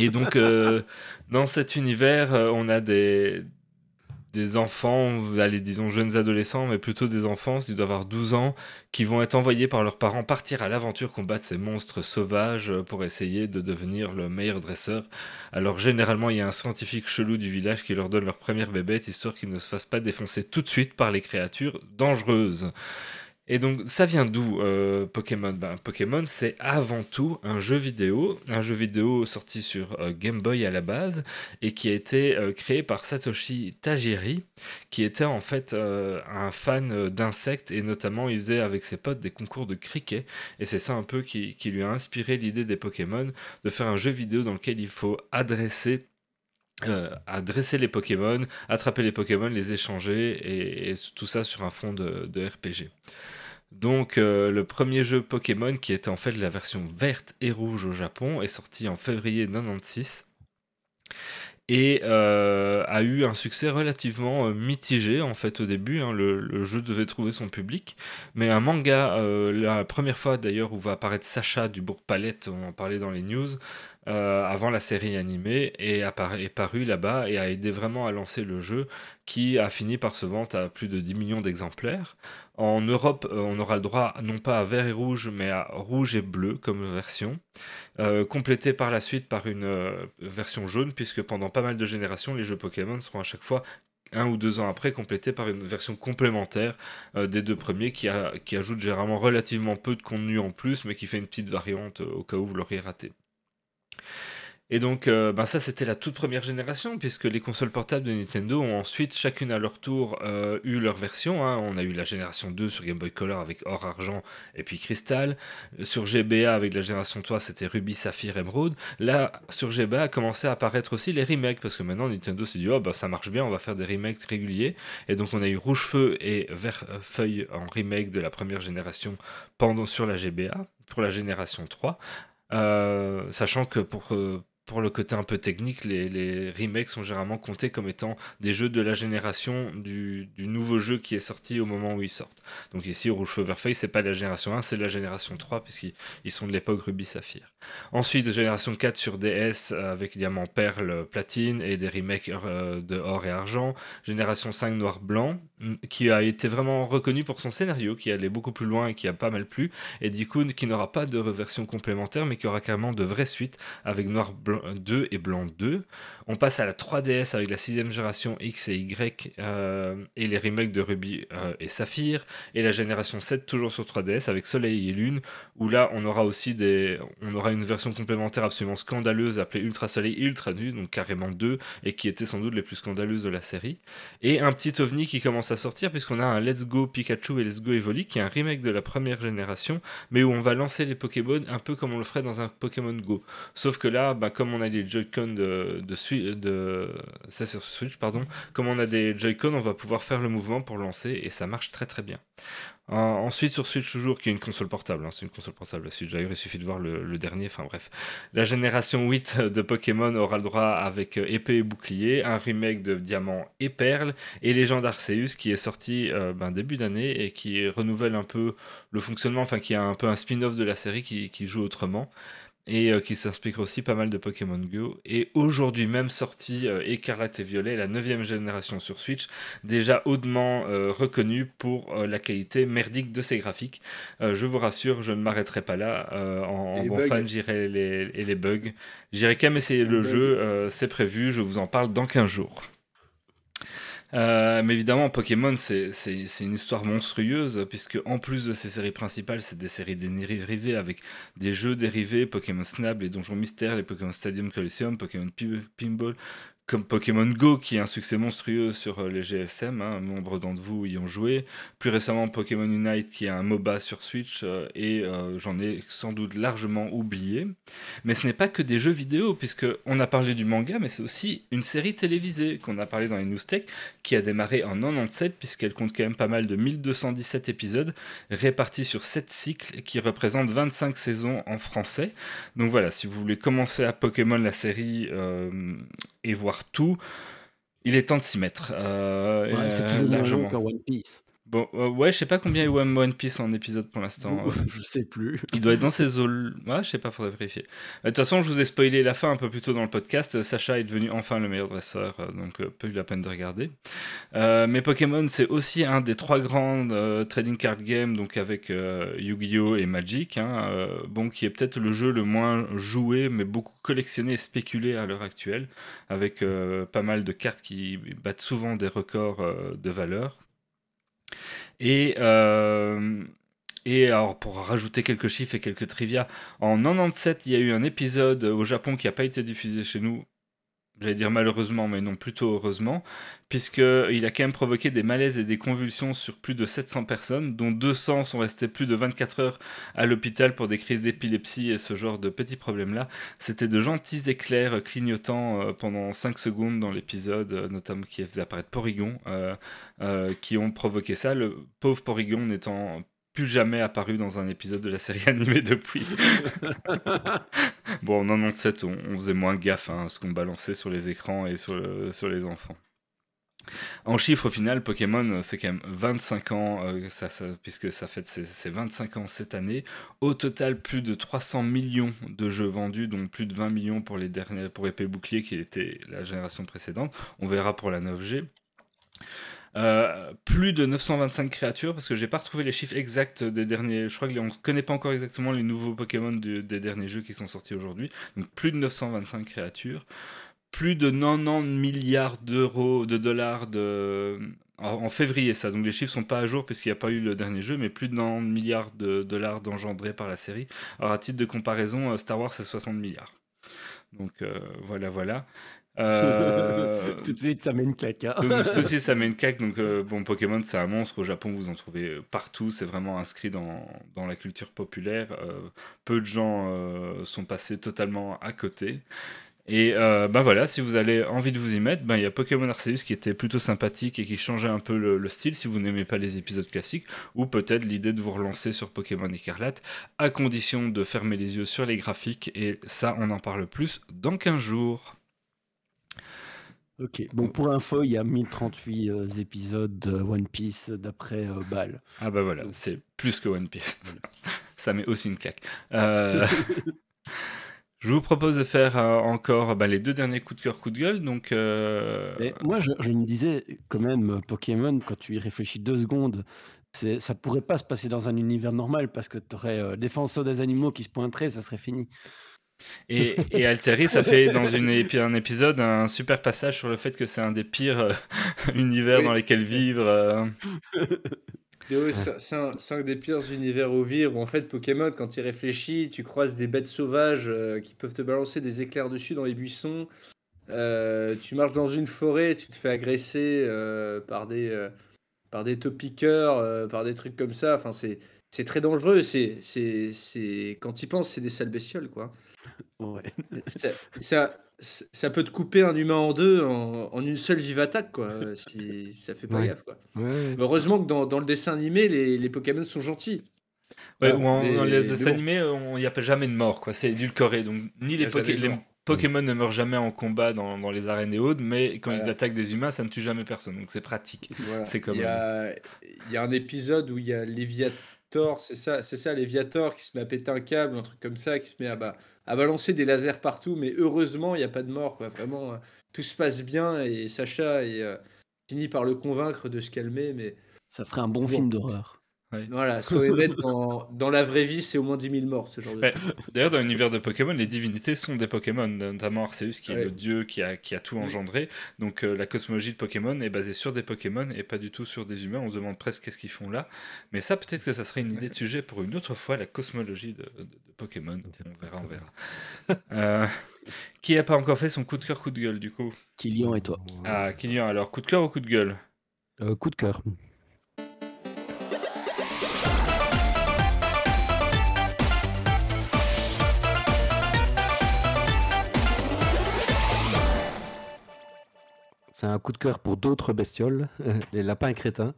Et donc, euh, dans cet univers, euh, on a des, des enfants, allez, disons jeunes adolescents, mais plutôt des enfants, ils doivent avoir 12 ans, qui vont être envoyés par leurs parents partir à l'aventure combattre ces monstres sauvages pour essayer de devenir le meilleur dresseur. Alors généralement, il y a un scientifique chelou du village qui leur donne leur première bébête, histoire qu'ils ne se fassent pas défoncer tout de suite par les créatures dangereuses. Et donc, ça vient d'où euh, Pokémon? Ben, Pokémon, c'est avant tout un jeu vidéo, un jeu vidéo sorti sur euh, Game Boy à la base et qui a été euh, créé par Satoshi Tajiri, qui était en fait un fan d'insectes et notamment il faisait avec ses potes des concours de cricket. Et c'est ça un peu qui, lui a inspiré l'idée des Pokémon, de faire un jeu vidéo dans lequel il faut adresser adresser les Pokémon, attraper les Pokémon, les échanger et, tout ça sur un fond de, de RPG. Donc euh, le premier jeu Pokémon qui était en fait la version verte et rouge au Japon est sorti en février 96 et euh, a eu un succès relativement euh, mitigé en fait au début. Hein. le, jeu devait trouver son public, mais un manga, la première fois d'ailleurs où va apparaître Sacha du Bourg-Palette, on en parlait dans les news, avant la série animée, et est paru là-bas et a aidé vraiment à lancer le jeu qui a fini par se vendre à plus de 10 millions d'exemplaires. En Europe, euh, on aura le droit non pas à vert et rouge, mais à rouge et bleu comme version, euh, complétée par la suite par une euh, version jaune, puisque pendant pas mal de générations, les jeux Pokémon seront à chaque fois un ou deux ans après complétés par une version complémentaire des deux premiers qui, qui ajoute généralement relativement peu de contenu en plus, mais qui fait une petite variante au cas où vous l'auriez raté. Et donc, euh, ben ça, c'était la toute première génération, puisque les consoles portables de Nintendo ont ensuite, chacune à leur tour, euh, eu leur version. Hein. On a eu la génération 2 sur Game Boy Color avec Or, Argent et puis Crystal. Sur GBA, avec la génération 3, c'était Ruby, Saphir, Emerald. Là, sur GBA, a commencé à apparaître aussi les remakes, parce que maintenant, Nintendo s'est dit, oh, ben, ça marche bien, on va faire des remakes réguliers. Et donc, on a eu Rouge Feu et Vert Feuille en remake de la première génération pendant sur la GBA, pour la génération 3. Euh, sachant que pour, pour le côté un peu technique, les, remakes sont généralement comptés comme étant des jeux de la génération du, nouveau jeu qui est sorti au moment où ils sortent. Donc ici, Rouge Feu Feuille, c'est pas la génération 1, c'est la génération 3, puisqu'ils sont de l'époque Ruby Saphir. Ensuite, génération 4 sur DS avec Diamant, Perle, Platine et des remakes euh, de Or et Argent. Génération 5 Noir Blanc, qui a été vraiment reconnu pour son scénario, qui allait beaucoup plus loin et qui a pas mal plu. Et coup, qui n'aura pas de reversion complémentaire, mais qui aura carrément de vraies suites avec Noir Blanc 2 et Blanc 2. On passe à la 3DS avec la 6 génération X et Y euh, et les remakes de Ruby euh, et Saphir. Et la génération 7 toujours sur 3DS avec Soleil et Lune, où là on aura aussi des, on aura une version complémentaire absolument scandaleuse appelée Ultra Soleil Ultra Nu, donc carrément 2, et qui était sans doute les plus scandaleuses de la série. Et un petit ovni qui commence sortir puisqu'on a un Let's Go Pikachu et Let's Go Evoli qui est un remake de la première génération, mais où on va lancer les Pokémon un peu comme on le ferait dans un Pokémon Go. Sauf que là, bah, comme on a des Joy-Con de, de, de, ça sur Switch, pardon, comme on a des Joy-Con, on va pouvoir faire le mouvement pour lancer et ça marche très très bien. Ensuite, sur Switch, toujours, qui est une console portable, hein, c'est une console portable la Switch, il suffit de voir le, dernier, enfin bref. La génération 8 de Pokémon aura le droit avec euh, épée et bouclier, un remake de Diamant et Perle, et Légende Arceus qui est sorti euh, ben, début d'année et qui renouvelle un peu le fonctionnement, enfin qui a un peu un spin-off de la série qui joue autrement et euh, qui s'inspire aussi pas mal de Pokémon Go. Et aujourd'hui même sorti euh, Écarlate et Violet, la 9 génération sur Switch, déjà hautement euh, reconnue pour la qualité merdique de ses graphiques. je vous rassure, je ne m'arrêterai pas là. en, bon fan, j'irai les, et les bugs. J'irai quand même essayer le jeu, c'est prévu, je vous en parle dans 15 jours. Euh, mais évidemment, Pokémon, c'est une histoire monstrueuse, puisque en plus de ces séries principales, c'est des séries dérivées avec des jeux dérivés, Pokémon Snap, les Donjons Mystères, les Pokémon Stadium Coliseum, Pokémon Pinball, comme Pokémon Go qui est un succès monstrueux sur euh, les GSM, hein, nombre d'entre vous y ont joué. Plus récemment Pokémon Unite qui est un MOBA sur Switch euh, et euh, j'en ai sans doute largement oublié. Mais ce n'est pas que des jeux vidéo puisque on a parlé du manga mais c'est aussi une série télévisée qu'on a parlé dans les news tech qui a démarré en 97 puisqu'elle compte quand même pas mal de 1217 épisodes répartis sur 7 cycles qui représentent 25 saisons en français. Donc voilà, si vous voulez commencer à Pokémon la série et voir tout, il est temps de s'y mettre. Euh, c'est toujours largement. One Piece. Bon, euh, ouais, je sais pas combien il y a One Piece en épisode pour l'instant. je sais plus. Il doit être dans ces eaux. Ouais, je sais pas, faudrait vérifier. De toute façon, je vous ai spoilé la fin un peu plus tôt dans le podcast. Sacha est devenu enfin le meilleur dresseur, euh, donc euh, peu eu la peine de regarder. mais Pokémon, c'est aussi un des trois grandes trading card games, donc avec Yu-Gi-Oh! et Magic. Hein, bon, qui est peut-être le jeu le moins joué, mais beaucoup collectionné et spéculé à l'heure actuelle, avec pas mal de cartes qui battent souvent des records de valeur. Et euh, et alors, pour rajouter quelques chiffres et quelques trivia, en 97, il y a eu un épisode au Japon qui n'a pas été diffusé chez nous. J'allais dire malheureusement, mais non, plutôt heureusement, puisqu'il a quand même provoqué des malaises et des convulsions sur plus de 700 personnes, dont 200 sont restés plus de 24 heures à l'hôpital pour des crises d'épilepsie et ce genre de petits problèmes-là. C'était de gentils éclairs clignotants euh, pendant 5 secondes dans l'épisode, euh, notamment qui faisait apparaître Porygon, euh, qui ont provoqué ça. Le pauvre Porygon n'étant plus jamais apparu dans un épisode de la série animée depuis. bon, en 97, on, on faisait moins gaffe hein, à ce qu'on balançait sur les écrans et sur, sur les enfants. En chiffre au final, Pokémon, c'est quand même 25 ans, euh, ça, puisque ça fait ses, 25 ans cette année. Au total, plus de 300 millions de jeux vendus, dont plus de 20 millions pour les derniers, pour Épée Bouclier, qui était la génération précédente. On verra pour la 9G. Euh, plus de 925 créatures, parce que j'ai pas retrouvé les chiffres exacts des derniers. Je crois qu'on ne connaît pas encore exactement les nouveaux Pokémon des derniers jeux qui sont sortis aujourd'hui. Donc plus de 925 créatures. Plus de 90 milliards d'euros, de dollars de, en, février, ça. Donc les chiffres sont pas à jour puisqu'il n'y a pas eu le dernier jeu, mais plus de 90 milliards de dollars d'engendrés par la série. Alors à titre de comparaison, euh, Star Wars c'est 60 milliards. Donc euh, voilà, voilà. Euh, tout de suite, ça met une claque. Hein. Donc, suite, ça met une claque. Donc, euh, bon, Pokémon, c'est un monstre. Au Japon, vous en trouvez partout. C'est vraiment inscrit dans, dans, la culture populaire. Euh, peu de gens sont passés totalement à côté. Et ben voilà, si vous avez envie de vous y mettre, ben il y a Pokémon Arceus qui était plutôt sympathique et qui changeait un peu le, le style si vous n'aimez pas les épisodes classiques, ou peut-être l'idée de vous relancer sur Pokémon Écarlate, à condition de fermer les yeux sur les graphiques, et ça on en parle plus dans 15 jours. Ok, bon pour info, il y a 1038 euh, épisodes de One Piece d'après euh, Ball. Ah bah voilà, c'est plus que One Piece. Ça met aussi une claque. Euh, je vous propose de faire encore bah, les deux derniers coups de cœur, coups de gueule. Donc, moi, je, me disais quand même, Pokémon, quand tu y réfléchis deux secondes, ça pourrait pas se passer dans un univers normal parce que tu aurais défenseur des animaux qui se pointeraient, ce serait fini. Et, et Alteri, ça fait dans une, un épisode un super passage sur le fait que c'est un des pires euh, univers dans lesquels vivre. Euh. c'est un, des pires univers où vivre. en fait, Pokémon, quand tu réfléchis, tu croises des bêtes sauvages euh, qui peuvent te balancer des éclairs dessus dans les buissons. tu marches dans une forêt, tu te fais agresser par des par des topiqueurs, par des trucs comme ça. Enfin, c'est très dangereux. C'est quand tu y penses, c'est des sales bestioles, quoi. Ouais. Ça, ça, peut te couper un humain en deux en, une seule vive attaque, quoi, si ça fait pas gaffe. Quoi. Heureusement que dans, dans, le dessin animé, les, les Pokémon sont gentils. Ouais, dans les, dessins animés, il n'y a pas jamais de mort, quoi. C'est édulcoré. Donc, ni les, les Pokémon ne meurent jamais en combat dans, dans les arènes et autres, mais quand ils attaquent des humains, ça ne tue jamais personne. Donc, c'est pratique. C'est comme. Il y, a, il y a un épisode où il y a Léviathan c'est ça, c'est ça, Léviator qui se met à péter un câble, un truc comme ça, qui se met à, bah, à balancer des lasers partout, mais heureusement, il n'y a pas de mort, quoi. Vraiment, euh, tout se passe bien et Sacha est, euh, finit par le convaincre de se calmer, mais ça ferait un bon film d'horreur. Voilà, soyez honnête, dans, dans, la vraie vie, c'est au moins 10 000 morts, ce genre de D'ailleurs, dans l'univers de Pokémon, les divinités sont des Pokémon, notamment Arceus, qui est le dieu qui a, qui a tout engendré. Donc, euh, la cosmologie de Pokémon est basée sur des Pokémon et pas du tout sur des humains. On se demande presque qu'est-ce qu'ils font là. Mais ça, peut-être que ça serait une idée de sujet pour une autre fois, la cosmologie de, de, Pokémon. On verra, on verra. euh, qui n'a pas encore fait son coup de cœur, coup de gueule, du coup? Kylian et toi. Ah, Kylian, alors, coup de cœur ou coup de gueule? Euh, Coup de cœur. C'est un coup de cœur pour d'autres bestioles, les lapins crétins,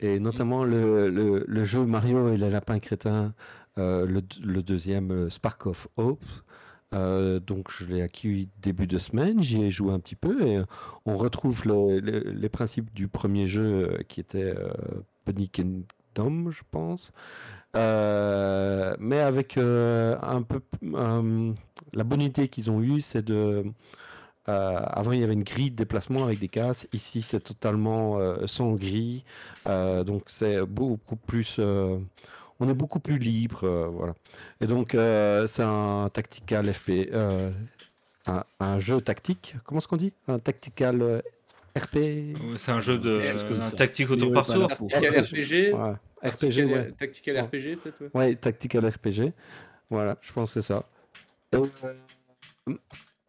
et notamment le, le, jeu Mario et les lapins crétins, euh, le, deuxième euh, Spark of Hope. Euh, donc je l'ai acquis début de semaine, j'y ai joué un petit peu et on retrouve les principes du premier jeu qui était Bunny Kingdom, je pense. mais avec un peu la bonne idée qu'ils ont eue, c'est de euh, avant, il y avait une grille de déplacement avec des cases. Ici, c'est totalement euh, sans grille. Euh, donc, c'est beaucoup plus. on est beaucoup plus libre. voilà. Et donc, c'est un tactical FP. Un, jeu tactique. Comment est-ce qu'on dit? Un tactical RP C'est un jeu de un tactique au tour par tour. RPG. RPG, ouais. Tactical RPG, peut-être ouais. Tactical RPG. Voilà, je pense que c'est ça.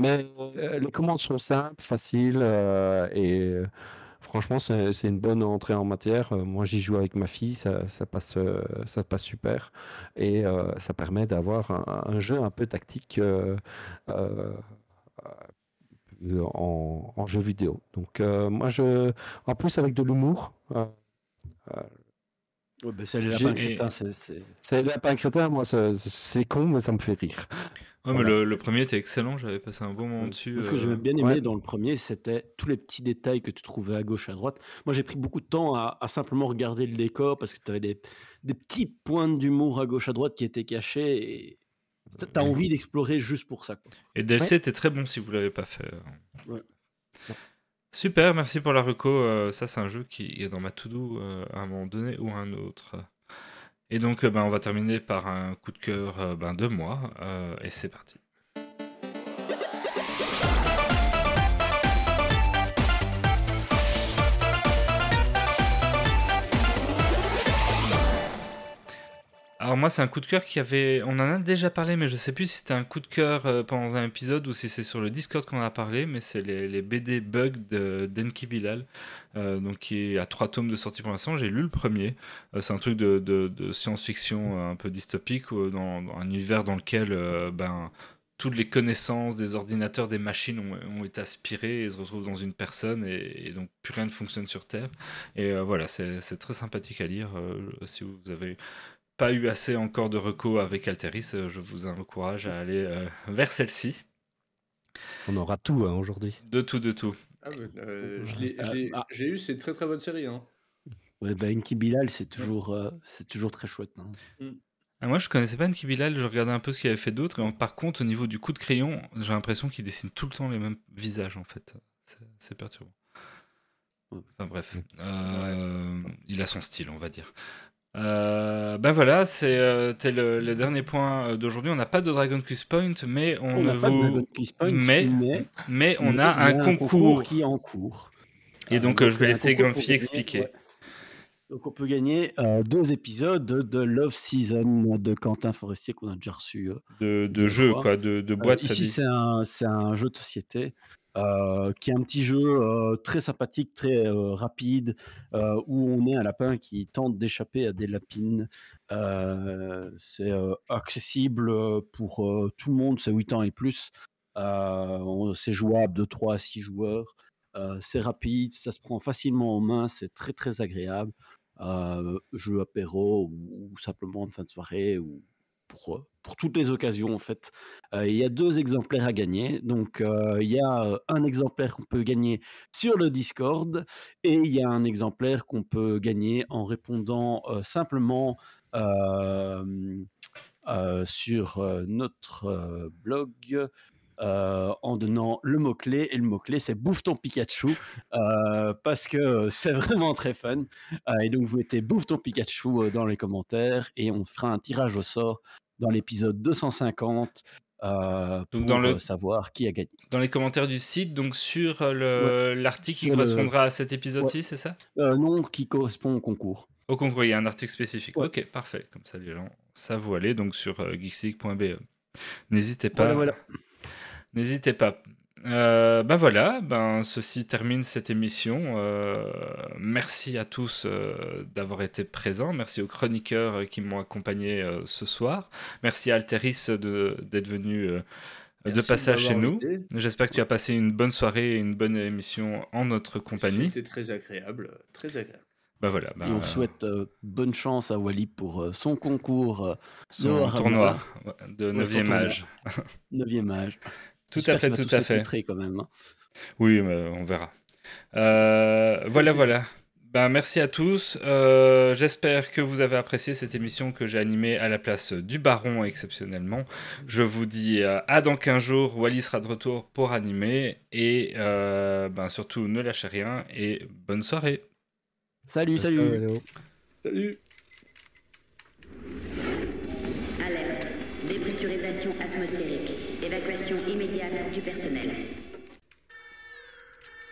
Mais les commandes sont simples, faciles et franchement, c'est une bonne entrée en matière. moi, j'y joue avec ma fille, ça, ça passe, ça passe super et ça permet d'avoir un, un, jeu un peu tactique en, en, jeu vidéo. Donc, moi, je, en plus, avec de l'humour. Euh, ouais, ben c'est les lapins crétins. C'est les lapins crétins, moi, c'est con, mais ça me fait rire. Ouais, mais le, le, premier était excellent, j'avais passé un bon moment dessus. Ce que j'avais bien aimé dans le premier, c'était tous les petits détails que tu trouvais à gauche, à droite. Moi, j'ai pris beaucoup de temps à, à, simplement regarder le décor parce que tu avais des, des petits points d'humour à gauche, à droite qui étaient cachés. Et T'as envie d'explorer juste pour ça. Quoi. Et DLC était très bon si vous l'avez pas fait. Ouais. Super, merci pour la reco. Euh, ça, c'est un jeu qui est dans ma to-do euh, à un moment donné ou un autre. Et donc, euh, ben, on va terminer par un coup de cœur ben, de moi. et c'est parti. Alors moi, c'est un coup de cœur qui avait... On en a déjà parlé, mais je sais plus si c'était un coup de cœur euh, pendant un épisode ou si c'est sur le Discord qu'on a parlé, mais c'est les, BD Bug de Denki Bilal, euh, donc qui à trois tomes de sortie pour l'instant. J'ai lu le premier. Euh, c'est un truc de, science-fiction un peu dystopique, dans, un univers dans lequel ben, toutes les connaissances des ordinateurs, des machines ont, été aspirées et se retrouvent dans une personne et, donc plus rien ne fonctionne sur Terre. Et voilà, c'est très sympathique à lire si vous avez pas eu assez encore de recours avec Alteris, euh, je vous encourage à aller euh, vers celle-ci. On aura tout hein, aujourd'hui. De tout, de tout. Ah, euh, ah. J'ai eu, c'est une très très bonne série. Hein. Ouais, bah, Enki Bilal, c'est toujours, c'est toujours très chouette. Hein. Mm. Ah, moi, je connaissais pas Enki Bilal, je regardais un peu ce qu'il avait fait d'autre. Et par contre, au niveau du coup de crayon, j'ai l'impression qu'il dessine tout le temps les mêmes visages, en fait. C'est perturbant. Enfin bref, il a son style, on va dire. Euh, ben voilà, c'était euh, le, dernier point euh, d'aujourd'hui. On n'a pas de Dragon Quest Point, mais on, on vous... Point, mais, mais, on a un, concours. qui est en cours. Et donc, je vais laisser Grumpy expliquer. Donc on peut gagner deux épisodes de Love Season de Quentin Forestier qu'on a déjà reçu. de, de jeu, quoi, de, de boîte. ici, c'est un, un, jeu de société. Qui est un petit jeu très sympathique, très rapide, où on est un lapin qui tente d'échapper à des lapines. c'est accessible pour tout le monde, c'est 8 ans et plus. c'est jouable de 3 à 6 joueurs. c'est rapide, ça se prend facilement en main, c'est très très agréable. jeu apéro ou, ou, simplement de fin de soirée ou pour, pour toutes les occasions en fait. il y a deux exemplaires à gagner. Donc il y a un exemplaire qu'on peut gagner sur le Discord et il y a un exemplaire qu'on peut gagner en répondant simplement sur notre blog. En donnant le mot-clé. Et le mot-clé, c'est Bouffe ton Pikachu, parce que c'est vraiment très fun. et donc, vous mettez Bouffe ton Pikachu dans les commentaires et on fera un tirage au sort dans l'épisode 250 euh, pour dans le, savoir qui a gagné. Dans les commentaires du site, donc sur euh, l'article qui correspondra à cet épisode-ci, c'est ça? Euh, Non, qui correspond au concours. Au concours, il y a un article spécifique. Ok, parfait. Comme ça, les gens savent où aller, donc sur euh, geeksleague.be. N'hésitez pas. Voilà, N'hésitez pas. Euh, ben voilà, ben ceci termine cette émission. Euh, merci à tous euh, d'avoir été présents. Merci aux chroniqueurs qui m'ont accompagné ce soir. Merci à Alteris d'être venu de passage chez nous. J'espère que tu as passé une bonne soirée et une bonne émission en notre compagnie. C'était très agréable, très agréable. Ben voilà, ben, et on souhaite bonne chance à Wally pour son concours, son tournoi de 9e âge. 9e âge. Tout à fait, tout à fait. quand même. Hein. Oui, on verra. Euh, voilà, voilà. Ben, merci à tous. Euh, j'espère que vous avez apprécié cette émission que j'ai animée à la place du Baron exceptionnellement. Je vous dis euh, à dans 15 jours. Wally sera de retour pour animer. Et ben, surtout, ne lâchez rien et bonne soirée. Salut, salut. Salut.